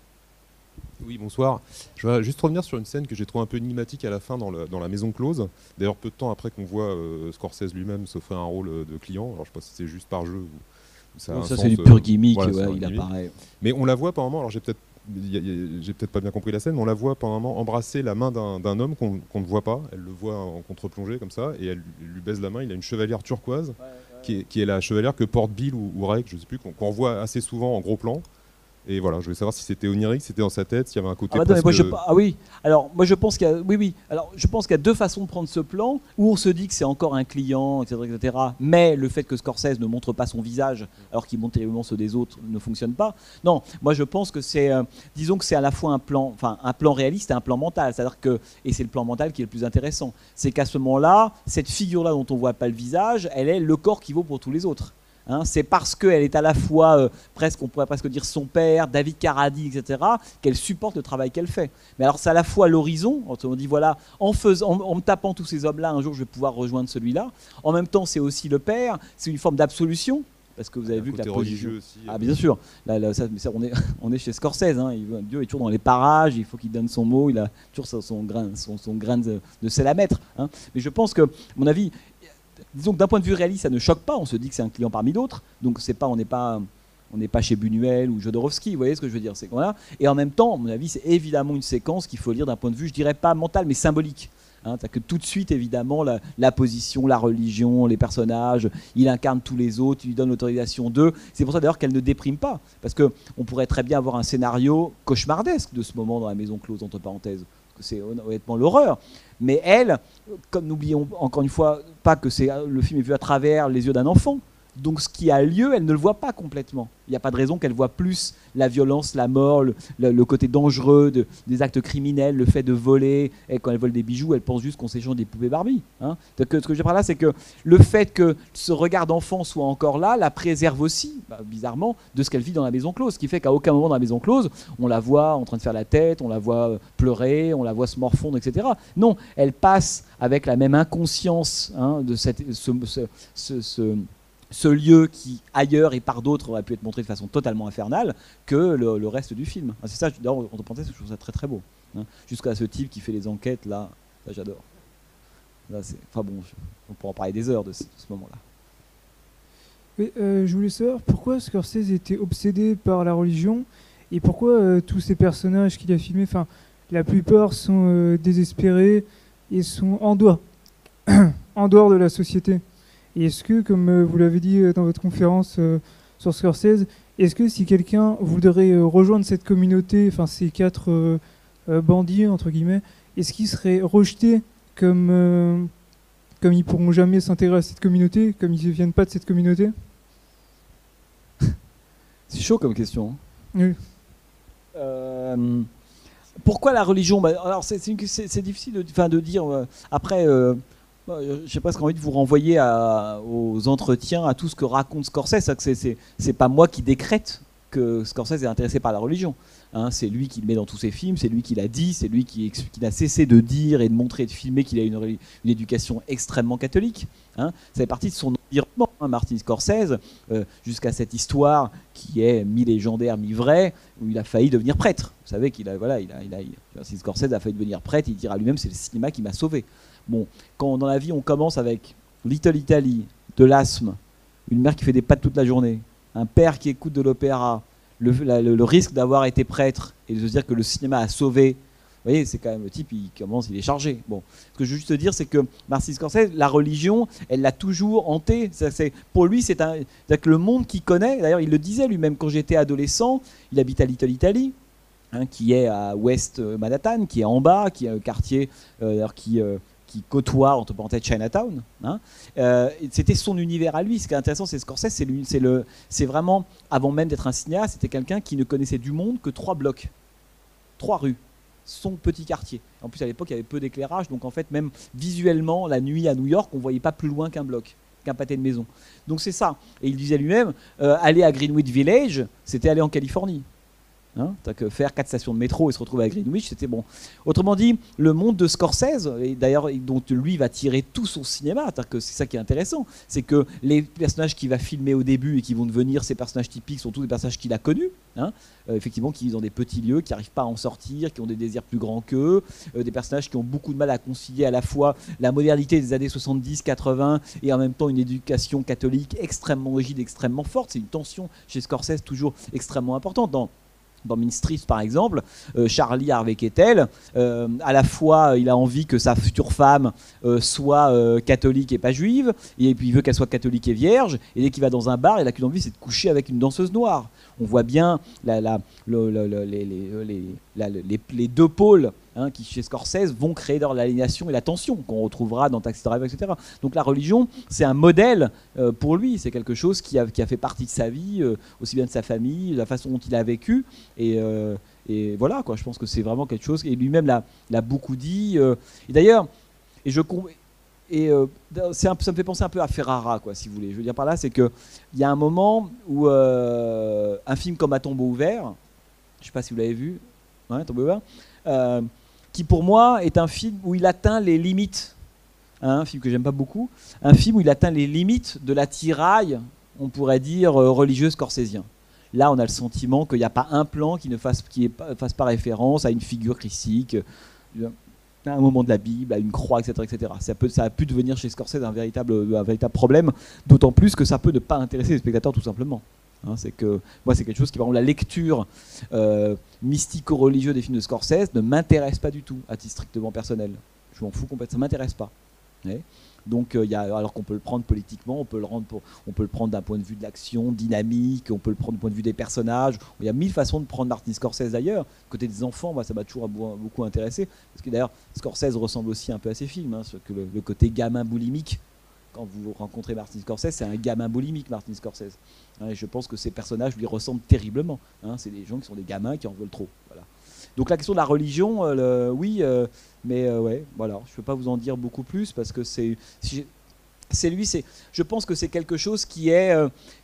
Oui, bonsoir. Je vais juste revenir sur une scène que j'ai trouvé un peu énigmatique à la fin dans, dans la maison close. D'ailleurs, peu de temps après qu'on voit euh, Scorsese lui-même s'offrir un rôle euh, de client. Alors, je ne sais pas si c'est juste par jeu ça c'est du euh, pur gimmick, voilà, ouais, il gimmick. apparaît. Mais on la voit par moment, alors j'ai peut-être j'ai peut-être pas bien compris la scène, mais on la voit par moment embrasser la main d'un homme qu'on ne voit pas. Elle le voit en contre-plongée comme ça, et elle lui baise la main. Il a une chevalière turquoise, qui est, qui est la chevalière que porte Bill ou, ou Rek, je sais plus, qu'on qu'on voit assez souvent en gros plan. Et voilà, je voulais savoir si c'était onirique, si c'était dans sa tête, s'il y avait un côté. Ah, bah non, mais moi, je, presque- ah oui, alors moi je pense qu'il y a, oui, oui, alors je pense qu'il y a deux façons de prendre ce plan où on se dit que c'est encore un client, etc., etc. Mais le fait que Scorsese ne montre pas son visage alors qu'il montre terriblement ceux des autres ne fonctionne pas. Non, moi je pense que c'est, euh, disons que c'est à la fois un plan, enfin un plan réaliste et un plan mental. C'est-à-dire que, et c'est le plan mental qui est le plus intéressant, c'est qu'à ce moment-là, cette figure-là dont on voit pas le visage, elle est le corps qui vaut pour tous les autres. Hein, c'est parce qu'elle est à la fois, euh, presque, on pourrait presque dire son père, David Carradine, etc., qu'elle supporte le travail qu'elle fait. Mais alors c'est à la fois l'horizon, on dit voilà, en, faisant, en, en me tapant tous ces hommes-là, un jour je vais pouvoir rejoindre celui-là. En même temps c'est aussi le père, c'est une forme d'absolution, parce que vous avez vu que la position... aussi. Ah bien sûr, là, là, ça, mais ça, on, est, on est chez Scorsese, hein, il- Dieu est toujours dans les parages, il faut qu'il donne son mot, il a toujours son, son grain, son, son grain de, de sel à mettre. hein. Mais je pense que, à mon avis, disons que d'un point de vue réaliste, ça ne choque pas, on se dit que c'est un client parmi d'autres, donc c'est pas, on n'est pas... On n'est pas chez Buñuel ou Jodorowsky, vous voyez ce que je veux dire c'est. Et en même temps, à mon avis, c'est évidemment une séquence qu'il faut lire d'un point de vue, je dirais pas mental, mais symbolique. Hein, que tout de suite, évidemment, la, la position, la religion, les personnages, il incarne tous les autres, il lui donne l'autorisation d'eux. C'est pour ça d'ailleurs qu'elle ne déprime pas. Parce que on pourrait très bien avoir un scénario cauchemardesque de ce moment dans la maison close, entre parenthèses. C'est hon- honnêtement l'horreur. Mais elle, comme n'oublions encore une fois pas que le film est vu à travers les yeux d'un enfant. Donc ce qui a lieu, elle ne le voit pas complètement. Il n'y a pas de raison qu'elle voit plus la violence, la mort, le, côté dangereux de- des actes criminels, le fait de voler. Et quand elle vole des bijoux, elle pense juste qu'on s'échange des poupées Barbie. hein. Donc, ce que je veux là, c'est que le fait que ce regard d'enfant soit encore là, la préserve aussi, bah, bizarrement, de ce qu'elle vit dans la maison close. Ce qui fait qu'à aucun moment dans la maison close, on la voit en train de faire la tête, on la voit euh, pleurer, on la voit se morfondre, etc. Non, elle passe avec la même inconscience hein, de cette, ce, ce- ce- ce- ce lieu qui, ailleurs et par d'autres, aurait pu être montré de façon totalement infernale que le, reste du film. Ah, c'est ça, d'ailleurs, entre parenthèses, je trouve ça très très beau. hein. Jusqu'à ce type qui fait les enquêtes, là, j'adore. Là, c'est- enfin bon, on pourra en parler des heures de ce, de ce moment-là. Oui, euh, je voulais savoir pourquoi Scorsese était obsédé par la religion et pourquoi euh, tous ces personnages qu'il a filmés, enfin, la plupart sont euh, désespérés et sont en dehors, en dehors de la société. Et est-ce que, comme euh, vous l'avez dit euh, dans votre conférence euh, sur Scorsese, est-ce que si quelqu'un voudrait rejoindre cette communauté, enfin ces quatre bandits entre guillemets, est-ce qu'ils seraient rejetés comme comme ils pourront jamais s'intégrer à cette communauté, comme ils ne viennent pas de cette communauté? C'est chaud comme question. hein. Oui. Euh, pourquoi la religion? Bah, Alors c'est difficile de, dire. euh, après, euh, j'ai presque envie de vous renvoyer aux entretiens, à tout ce que raconte Scorsese. C'est- pas moi qui décrète que Scorsese est intéressé par la religion. Hein, c'est lui qui le met dans tous ses films, c'est lui qui l'a dit, c'est lui qui, qui n'a cessé de dire et de montrer et de filmer qu'il a une, éducation extrêmement catholique. Hein. Ça fait partie de son environnement, hein, Martin Scorsese, euh, jusqu'à cette histoire qui est mi-légendaire, mi-vraie, où il a failli devenir prêtre. Vous savez qu'il a, voilà, Martin Scorsese a failli devenir prêtre, il dira lui-même c'est le cinéma qui m'a sauvé. Bon, quand dans la vie on commence avec Little Italy, de l'asthme, une mère qui fait des pâtes toute la journée, un père qui écoute de l'opéra, le, risque d'avoir été prêtre et de se dire que le cinéma a sauvé. Vous voyez, c'est quand même le type, il commence, il est chargé. Bon, ce que je veux juste te dire, c'est que Martin Scorsese, la religion, elle l'a toujours hanté. C'est- pour lui, c'est un, que le monde qu'il connaît. D'ailleurs, il le disait lui-même quand j'étais adolescent. Il habite à Little Italy, hein, qui est à West Manhattan, qui est en bas, qui est un quartier euh, qui euh, qui côtoie entre parenthèses Chinatown. hein. Euh, c'était son univers à lui. Ce qui est intéressant, c'est Scorsese, c'est c'est le, c'est vraiment avant même d'être un cinéaste, c'était quelqu'un qui ne connaissait du monde que trois blocs, trois rues, son petit quartier. En plus, à l'époque, il y avait peu d'éclairage, donc en fait, même visuellement, la nuit à New York, on voyait pas plus loin qu'un bloc, qu'un pâté de maison. Donc c'est ça. Et il disait lui-même, euh, aller à Greenwich Village, c'était aller en Californie. Hein que faire quatre stations de métro et se retrouver à Greenwich, c'était bon. Autrement dit, le monde de Scorsese, et d'ailleurs dont lui va tirer tout son cinéma, que c'est ça qui est intéressant, c'est que les personnages qu'il va filmer au début et qui vont devenir ses personnages typiques sont tous des personnages qu'il a connus. Hein, effectivement, qui vivent dans des petits lieux, qui n'arrivent pas à en sortir, qui ont des désirs plus grands qu'eux, des personnages qui ont beaucoup de mal à concilier à la fois la modernité des années 70-80 et en même temps une éducation catholique extrêmement rigide, extrêmement forte. C'est une tension chez Scorsese toujours extrêmement importante. Dans Mean par exemple, euh, Charlie Harvey Kettel, euh, à la fois il a envie que sa future femme euh, soit catholique et pas juive, et puis il veut qu'elle soit catholique et vierge, et dès qu'il va dans un bar, il a qu'une envie, c'est de coucher avec une danseuse noire. On voit bien la, les, deux pôles Hein, qui chez Scorsese vont créer l'aliénation et la tension qu'on retrouvera dans Taxi Driver, etc. Donc la religion, c'est un modèle euh, pour lui, c'est quelque chose qui a, qui a, fait partie de sa vie, euh, aussi bien de sa famille, la façon dont il a vécu. Et, euh, et voilà, quoi, je pense que c'est vraiment quelque chose, et lui-même l'a beaucoup dit. et d'ailleurs, et je et ça me fait penser un peu à Ferrara, quoi, si vous voulez. Je veux dire par là, c'est qu'il y a un moment où un film comme À tombeau ouvert, je ne sais pas si vous l'avez vu, ouais, tombeau ouvert, qui pour moi est un film où il atteint les limites, hein, un film que j'aime pas beaucoup, un film où il atteint les limites de la tiraille, on pourrait dire, euh, religieuse scorsésien. Là, on a le sentiment qu'il n'y a pas un plan qui ne fasse, pas référence à une figure christique, euh, à un moment de la Bible, à une croix, etc. etc. Ça a pu devenir chez Scorsese un véritable, un véritable problème, d'autant plus que ça peut ne pas intéresser les spectateurs tout simplement. Hein, c'est que moi, c'est quelque chose qui, par exemple, la lecture euh, mystico-religieuse des films de Scorsese ne m'intéresse pas du tout, à titre strictement personnel. Je m'en fous complètement, ça m'intéresse pas. Donc, euh, y a, alors qu'on peut le prendre politiquement, on peut le, rendre on peut le prendre d'un point de vue de l'action, dynamique, on peut le prendre du point de vue des personnages. Il y a mille façons de prendre Martin Scorsese d'ailleurs. Côté des enfants, moi, ça m'a toujours beaucoup intéressé. Parce que d'ailleurs, Scorsese ressemble aussi un peu à ses films, hein, que le, côté gamin boulimique quand vous rencontrez Martin Scorsese, c'est un gamin boulimique, Martin Scorsese. Hein, je pense que ces personnages lui ressemblent terriblement. Hein. c'est des gens qui sont des gamins qui en veulent trop. Voilà. Donc la question de la religion, euh, oui, euh, mais euh, ouais, voilà, je ne peux pas vous en dire beaucoup plus parce que c'est c'est lui, c'est, je pense que c'est quelque chose qui est,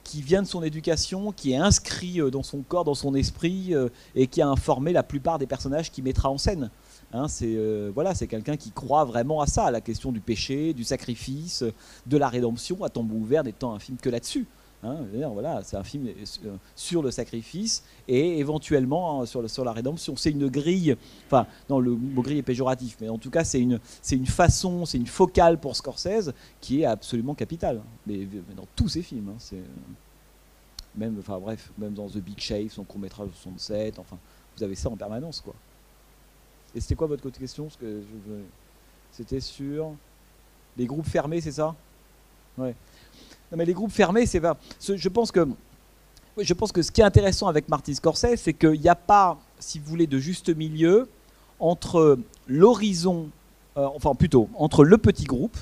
qui vient de son éducation, qui est inscrit dans son corps, dans son esprit, et qui a informé la plupart des personnages qu'il mettra en scène. Hein, c'est voilà, c'est quelqu'un qui croit vraiment à ça, à la question du péché, du sacrifice, de la rédemption, à tombeau ouvert n'étant un film que là-dessus. Hein, voilà, c'est un film euh, sur le sacrifice et éventuellement hein, sur, la rédemption. C'est une grille, enfin, non, le mot grille est péjoratif, mais en tout cas, c'est une, façon, c'est une focale pour Scorsese qui est absolument capitale. Mais, dans tous ses films, hein, même, enfin bref, même dans The Big Shave, son court métrage 67, enfin, vous avez ça en permanence, quoi. Et c'était quoi votre question que C'était sur les groupes fermés, c'est ça? Ouais mais les groupes fermés, c'est pas. Je pense que. Je pense que ce qui est intéressant avec Martin Scorsese, c'est qu'il n'y a pas, si vous voulez, de juste milieu entre l'horizon, euh, enfin plutôt, entre le petit groupe,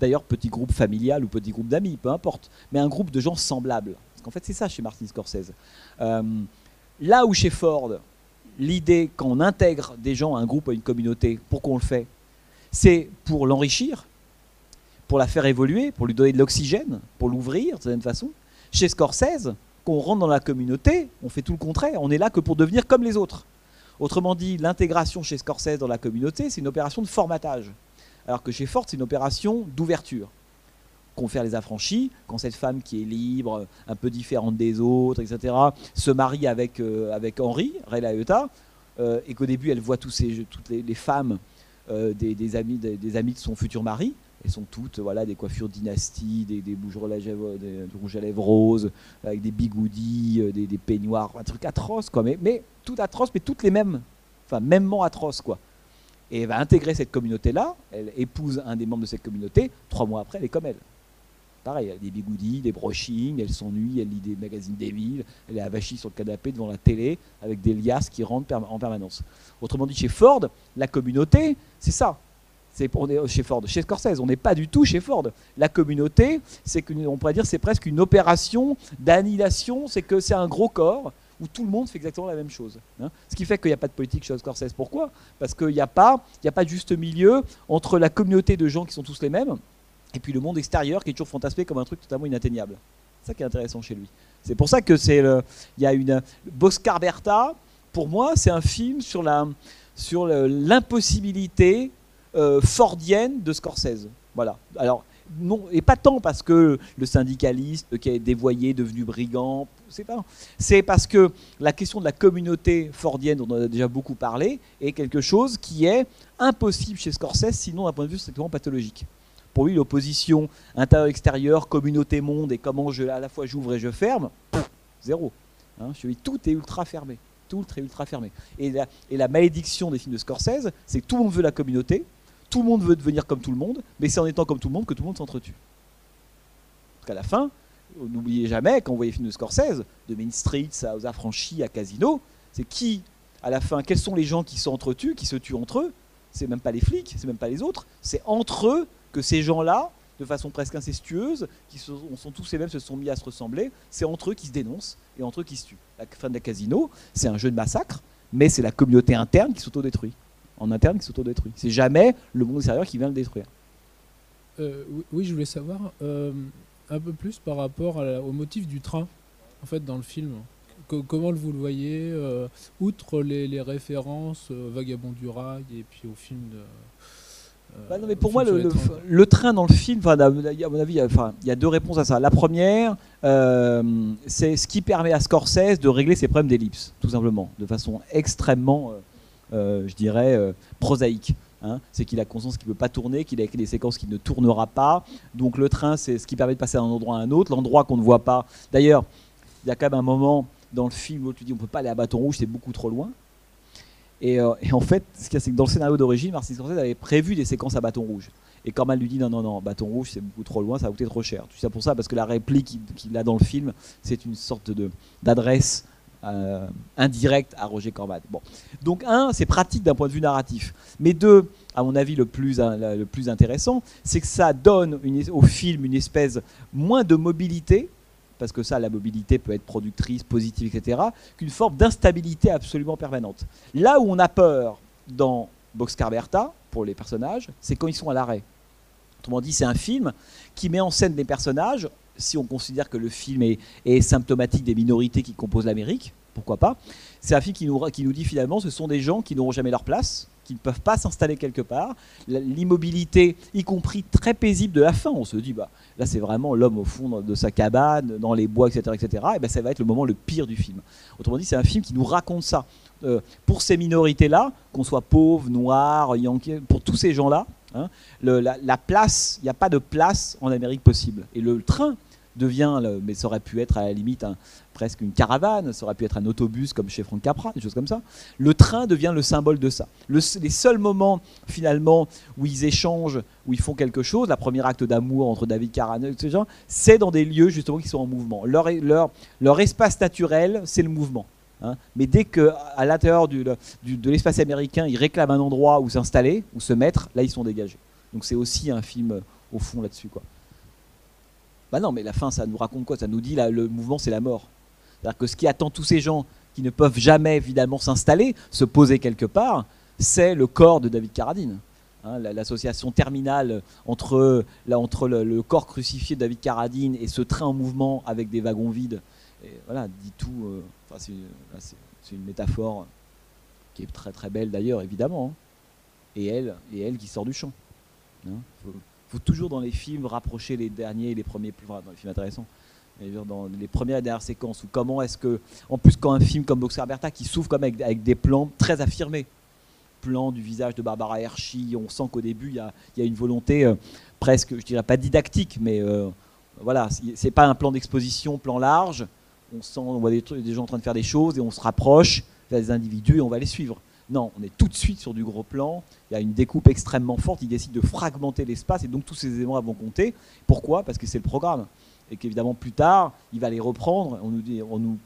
d'ailleurs petit groupe familial ou petit groupe d'amis, peu importe, mais un groupe de gens semblables. Parce qu'en fait, c'est ça chez Martin Scorsese. Euh, là où chez Ford, l'idée qu'on intègre des gens à un groupe, à une communauté, pourquoi on le fait C'est pour l'enrichir, pour la faire évoluer, pour lui donner de l'oxygène, pour l'ouvrir de certaine façon. Chez Scorsese, quand on rentre dans la communauté, on fait tout le contraire. On est là que pour devenir comme les autres. Autrement dit, l'intégration chez Scorsese dans la communauté, c'est une opération de formatage. Alors que chez Ford, c'est une opération d'ouverture. Confère les affranchis, quand cette femme qui est libre, un peu différente des autres, etc., se marie avec, euh, avec Henri, Liotta, euh, et qu'au début, elle voit tous ces, toutes les, femmes euh, des, amis, des, amis de son futur mari, elles sont toutes voilà, des coiffures dynastie, des, des, bouges des rouges à lèvres roses, avec des bigoudis, euh, des, des peignoirs, un truc atroce, quoi. Mais, mais tout atroce, mais toutes les mêmes. Enfin, mêmement atroces, quoi. Et elle va intégrer cette communauté-là, elle épouse un des membres de cette communauté, trois mois après, elle est comme elle. Pareil, elle a des bigoudis, des brochings, elle s'ennuie, elle lit des magazines débiles, elle est avachie sur le canapé devant la télé avec des liasses qui rentrent en permanence. Autrement dit, chez Ford, la communauté, c'est ça chez Ford, chez Scorsese, on n'est pas du tout chez Ford. La communauté, c'est on pourrait dire, c'est presque une opération d'annihilation, c'est que c'est un gros corps où tout le monde fait exactement la même chose. Hein. Ce qui fait qu'il n'y a pas de politique chez Scorsese. Pourquoi? Parce qu'il n'y a a pas de juste milieu entre la communauté de gens qui sont tous les mêmes et puis le monde extérieur qui est toujours fantasmé comme un truc totalement inatteignable. C'est ça qui est intéressant chez lui. C'est pour ça que c'est, il y a une Boscar Bertha. Pour moi, c'est un film sur la, sur l'impossibilité euh, fordienne de Scorsese. Voilà. Alors, non, et pas tant parce que le syndicaliste qui est dévoyé, devenu brigand, c'est pas. C'est parce que la question de la communauté fordienne, dont on a déjà beaucoup parlé, est quelque chose qui est impossible chez Scorsese, sinon d'un point de vue strictement pathologique. Pour lui, l'opposition intérieur-extérieur, communauté-monde et comment je, à la fois j'ouvre et je ferme, zéro. Hein, je tout est ultra fermé. Tout est ultra fermé. Et la, et la malédiction des films de Scorsese, c'est que tout le monde veut la communauté, tout le monde veut devenir comme tout le monde, mais c'est en étant comme tout le monde que tout le monde s'entretue. Parce qu'à la fin, n'oubliez jamais, quand vous voyez les films de Scorsese, de Main Street à aux affranchis, à Casino, c'est qui, à la fin, quels sont les gens qui s'entretuent, qui se tuent entre eux? C'est même pas les flics, c'est même pas les autres, c'est entre eux que ces gens-là, de façon presque incestueuse, qui sont, tous les mêmes, se sont mis à se ressembler, c'est entre eux qui se dénoncent et entre eux qui se tuent. La fin de la casino, c'est un jeu de massacre, mais c'est la communauté interne qui s'autodétruit. En interne qui s'autodétruit. C'est jamais le monde extérieur qui vient le détruire. Euh, oui, je voulais savoir euh, un peu plus par rapport au motif du train, en fait, dans le film. comment vous le voyez, euh, outre les, références Vagabond du rail et puis au film de bah non, mais pour moi, le, train dans le film, à mon avis, il y a deux réponses à ça. La première, euh, c'est ce qui permet à Scorsese de régler ses problèmes d'ellipse, tout simplement, de façon extrêmement, euh, euh, je dirais, prosaïque. Hein. c'est qu'il a conscience qu'il ne peut pas tourner, qu'il a écrit des séquences qui ne tournera pas. Donc le train, c'est ce qui permet de passer d'un endroit à un autre, l'endroit qu'on ne voit pas. D'ailleurs, il y a quand même un moment dans le film où tu dis on ne peut pas aller à Bâton Rouge, c'est beaucoup trop loin. Euh, et, en fait, ce qu'il y a, c'est que dans le scénario d'origine, Martin Scorsese avait prévu des séquences à bâton rouge. Et Corman lui dit non, non, non, bâton rouge, c'est beaucoup trop loin, ça va coûter trop cher. Tout ça pour ça, parce que la réplique qu'il a dans le film, c'est une sorte d'adresse euh, indirecte à Roger Corman. Bon. Donc, un, c'est pratique d'un point de vue narratif. Mais deux, à mon avis, le plus, le plus intéressant, c'est que ça donne au film une espèce moins de mobilité parce que ça, la mobilité peut être productrice, positive, etc., qu'une forme d'instabilité absolument permanente. Là où on a peur dans Boxcar Bertha, pour les personnages, c'est quand ils sont à l'arrêt. Autrement dit, c'est un film qui met en scène des personnages, si on considère que le film est, symptomatique des minorités qui composent l'Amérique, pourquoi pas. C'est un film qui nous, qui nous dit finalement ce sont des gens qui n'auront jamais leur place, qui ne peuvent pas s'installer quelque part. L'immobilité, y compris très paisible de la fin, on se dit, bah, là c'est vraiment l'homme au fond de sa cabane, dans les bois, etc. etc. et ben, ça va être le moment le pire du film. Autrement dit, c'est un film qui nous raconte ça. Euh, pour ces minorités-là, qu'on soit pauvre, noir, yankee, pour tous ces gens-là, hein, la, place, il n'y a pas de place en Amérique possible. Et le train devient, mais ça aurait pu être à la limite un, presque une caravane, ça aurait pu être un autobus comme chez Franck Capra, des choses comme ça. Le train devient le symbole de ça. les seuls moments finalement où ils échangent, où ils font quelque chose, la première acte d'amour entre David Carradine et ces gens, c'est dans des lieux justement qui sont en mouvement. Leur, leur, leur espace naturel, c'est le mouvement. Hein. Mais dès que à l'intérieur du, de l'espace américain, ils réclament un endroit où s'installer, où se mettre, là ils sont dégagés. Donc c'est aussi un film au fond là-dessus quoi. Bah non, mais la fin, ça nous raconte quoi? Ça nous dit là, le mouvement, c'est la mort. C'est-à-dire que ce qui attend tous ces gens qui ne peuvent jamais évidemment s'installer, se poser quelque part, c'est le corps de David Carradine. Hein, l'association terminale entre, là, entre le, corps crucifié de David Carradine et ce train en mouvement avec des wagons vides, voilà, dit tout. Euh, c'est une métaphore qui est très très belle d'ailleurs, évidemment. Hein. Et elle, et elle qui sort du champ. Hein. faut, toujours dans les films rapprocher les derniers et les premiers, enfin, dans les films intéressants, dans les premières et dernières séquences, ou comment est-ce que, en plus quand un film comme Boxer Bertha, qui s'ouvre comme avec, avec, des plans très affirmés, plan du visage de Barbara Hershey, on sent qu'au début il y a, y a, une volonté euh, presque, je dirais pas didactique, mais euh, voilà, c'est pas un plan d'exposition, plan large, on sent, on voit des, des gens en train de faire des choses et on se rapproche des individus et on va les suivre. Non, on est tout de suite sur du gros plan. Il y a une découpe extrêmement forte. Il décide de fragmenter l'espace et donc tous ces éléments vont compter. Pourquoi? Parce que c'est le programme et qu'évidemment plus tard, il va les reprendre en nous, en nous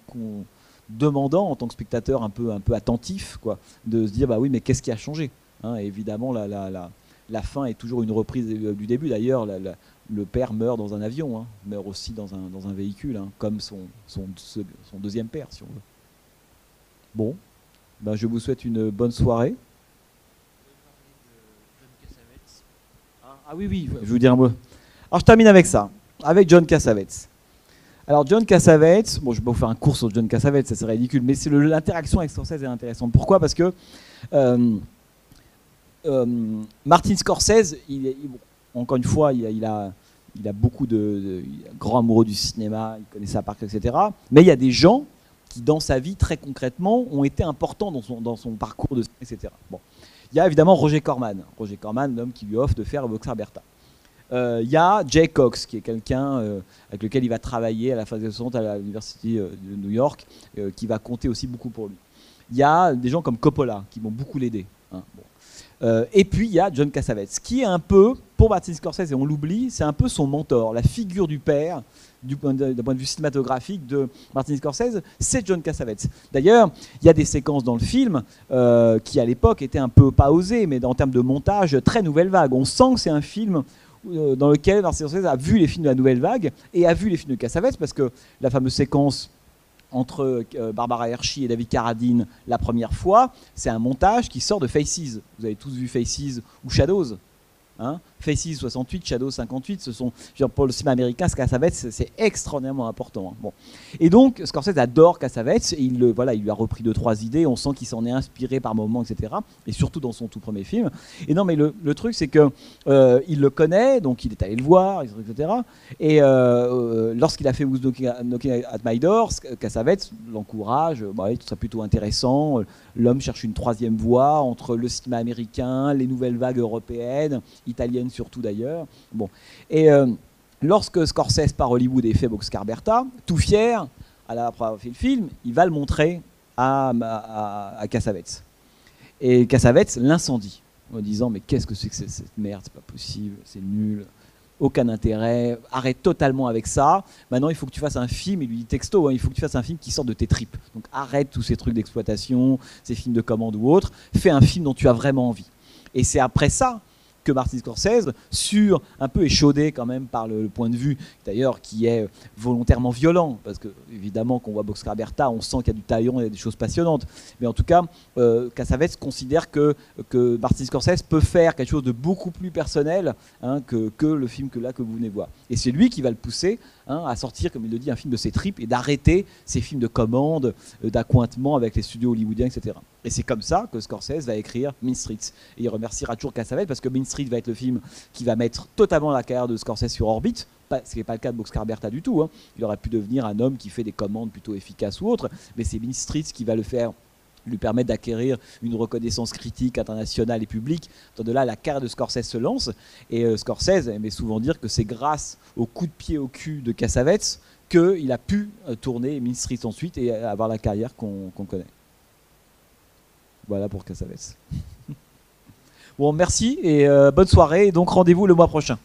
demandant, en tant que spectateur un peu, un peu attentif, quoi, de se dire bah oui, mais qu'est-ce qui a changé? Hein, Évidemment, la, la, la, la, fin est toujours une reprise du début. D'ailleurs, le père meurt dans un avion, hein, meurt aussi dans un, dans un véhicule, hein, comme son, son, son, deuxième père, si on veut. Bon, ben, je vous souhaite une bonne soirée. Ah, ah oui, oui, je vous dire un mot. Alors je termine avec ça avec John Cassavetes. Alors John Cassavetes, bon je vais pas vous faire un cours sur John Cassavetes, ça serait ridicule, mais c'est l'interaction avec Scorsese est intéressante. Pourquoi? Parce que euh, euh, Martin Scorsese, il, encore une fois, il a, il a beaucoup de, de il est grand amoureux du cinéma, il connaît ça par cœur, etc. Mais il y a des gens dans sa vie, très concrètement, ont été importants dans son, dans son parcours de etc. Bon. Il y a évidemment Roger Corman. Roger Corman, l'homme qui lui offre de faire Boxer Bertha. Euh, Il y a Jay Cox, qui est quelqu'un euh, avec lequel il va travailler à la fin des 60 à l'université euh, de New York, qui va compter aussi beaucoup pour lui. Il y a des gens comme Coppola, qui vont beaucoup l'aider. hein. Euh, et puis il y a John Cassavetes, qui est un peu, pour Martin Scorsese, et on l'oublie, c'est un peu son mentor, la figure du père, du point de, d'un point de vue cinématographique de Martin Scorsese, c'est John Cassavetes. D'ailleurs, il y a des séquences dans le film euh, qui, à l'époque, étaient un peu pas osées, mais en termes de montage, très nouvelle vague. On sent que c'est un film euh, dans lequel Martin Scorsese a vu les films de la nouvelle vague et a vu les films de Cassavetes, parce que la fameuse séquence entre euh, Barbara Hershey et David Carradine la première fois, c'est un montage qui sort de Faces. Vous avez tous vu Faces ou Shadows hein? Faces 68, Shadows 58, ce sont, pour le cinéma américain, ce Cassavetes, c'est- extraordinairement important. hein. Bon. Et donc, Scorsese adore Cassavetes, et il, voilà, il lui a repris deux, trois idées, on sent qu'il s'en est inspiré par moments, etc. Et surtout dans son tout premier film. Et non, mais le, truc, c'est que euh, il le connaît, donc il est allé le voir, etc. Et euh, euh, lorsqu'il a fait Who's Knocking at, My Door, Cassavetes l'encourage, euh, bah, tout serait plutôt intéressant. euh, L'homme cherche une troisième voie entre le cinéma américain, les nouvelles vagues européennes, italiennes surtout d'ailleurs. Bon. Et euh, lorsque Scorsese part Hollywood et fait Boxcar Bertha, tout fier, à la, avoir fait le film, il va le montrer à, à, Cassavetes. Et Cassavetes l'incendie en disant mais qu'est-ce que c'est que cette merde, c'est pas possible, c'est nul, aucun intérêt, arrête totalement avec ça. Maintenant il faut que tu fasses un film, il lui dit texto, hein, il faut que tu fasses un film qui sorte de tes tripes. Donc arrête tous ces trucs d'exploitation, ces films de commande ou autres, fais un film dont tu as vraiment envie. Et c'est après ça que Martin Scorsese, sur un peu échaudé quand même par le, point de vue d'ailleurs qui est volontairement violent, parce que évidemment qu'on voit Boxcar Bertha, on sent qu'il y a du taillon, a des choses passionnantes, mais en tout cas, euh, Cassavetes considère que, que Martin Scorsese peut faire quelque chose de beaucoup plus personnel hein, que, que le film que là que vous venez voir. Et c'est lui qui va le pousser hein, à sortir, comme il le dit, un film de ses tripes et d'arrêter ces films de commande, euh, d'accointement avec les studios hollywoodiens, etc. Et c'est comme ça que Scorsese va écrire Mean Streets. Et il remerciera toujours Cassavetes parce que Mean Street va être le film qui va mettre totalement la carrière de Scorsese sur orbite. Ce qui n'est pas le cas de Boxcar Bertha du tout. hein. Il aurait pu devenir un homme qui fait des commandes plutôt efficaces ou autres, mais c'est Mean Streets qui va le faire lui permettre d'acquérir une reconnaissance critique internationale et publique. De là, la carrière de Scorsese se lance. Et euh, Scorsese aimait souvent dire que c'est grâce au coup de pied au cul de Cassavetes qu'il a pu euh, tourner Mean Streets ensuite et euh, avoir la carrière qu'on connaît. Voilà pour Cassavetes. bon, merci et bonne soirée. Et donc rendez-vous le mois prochain.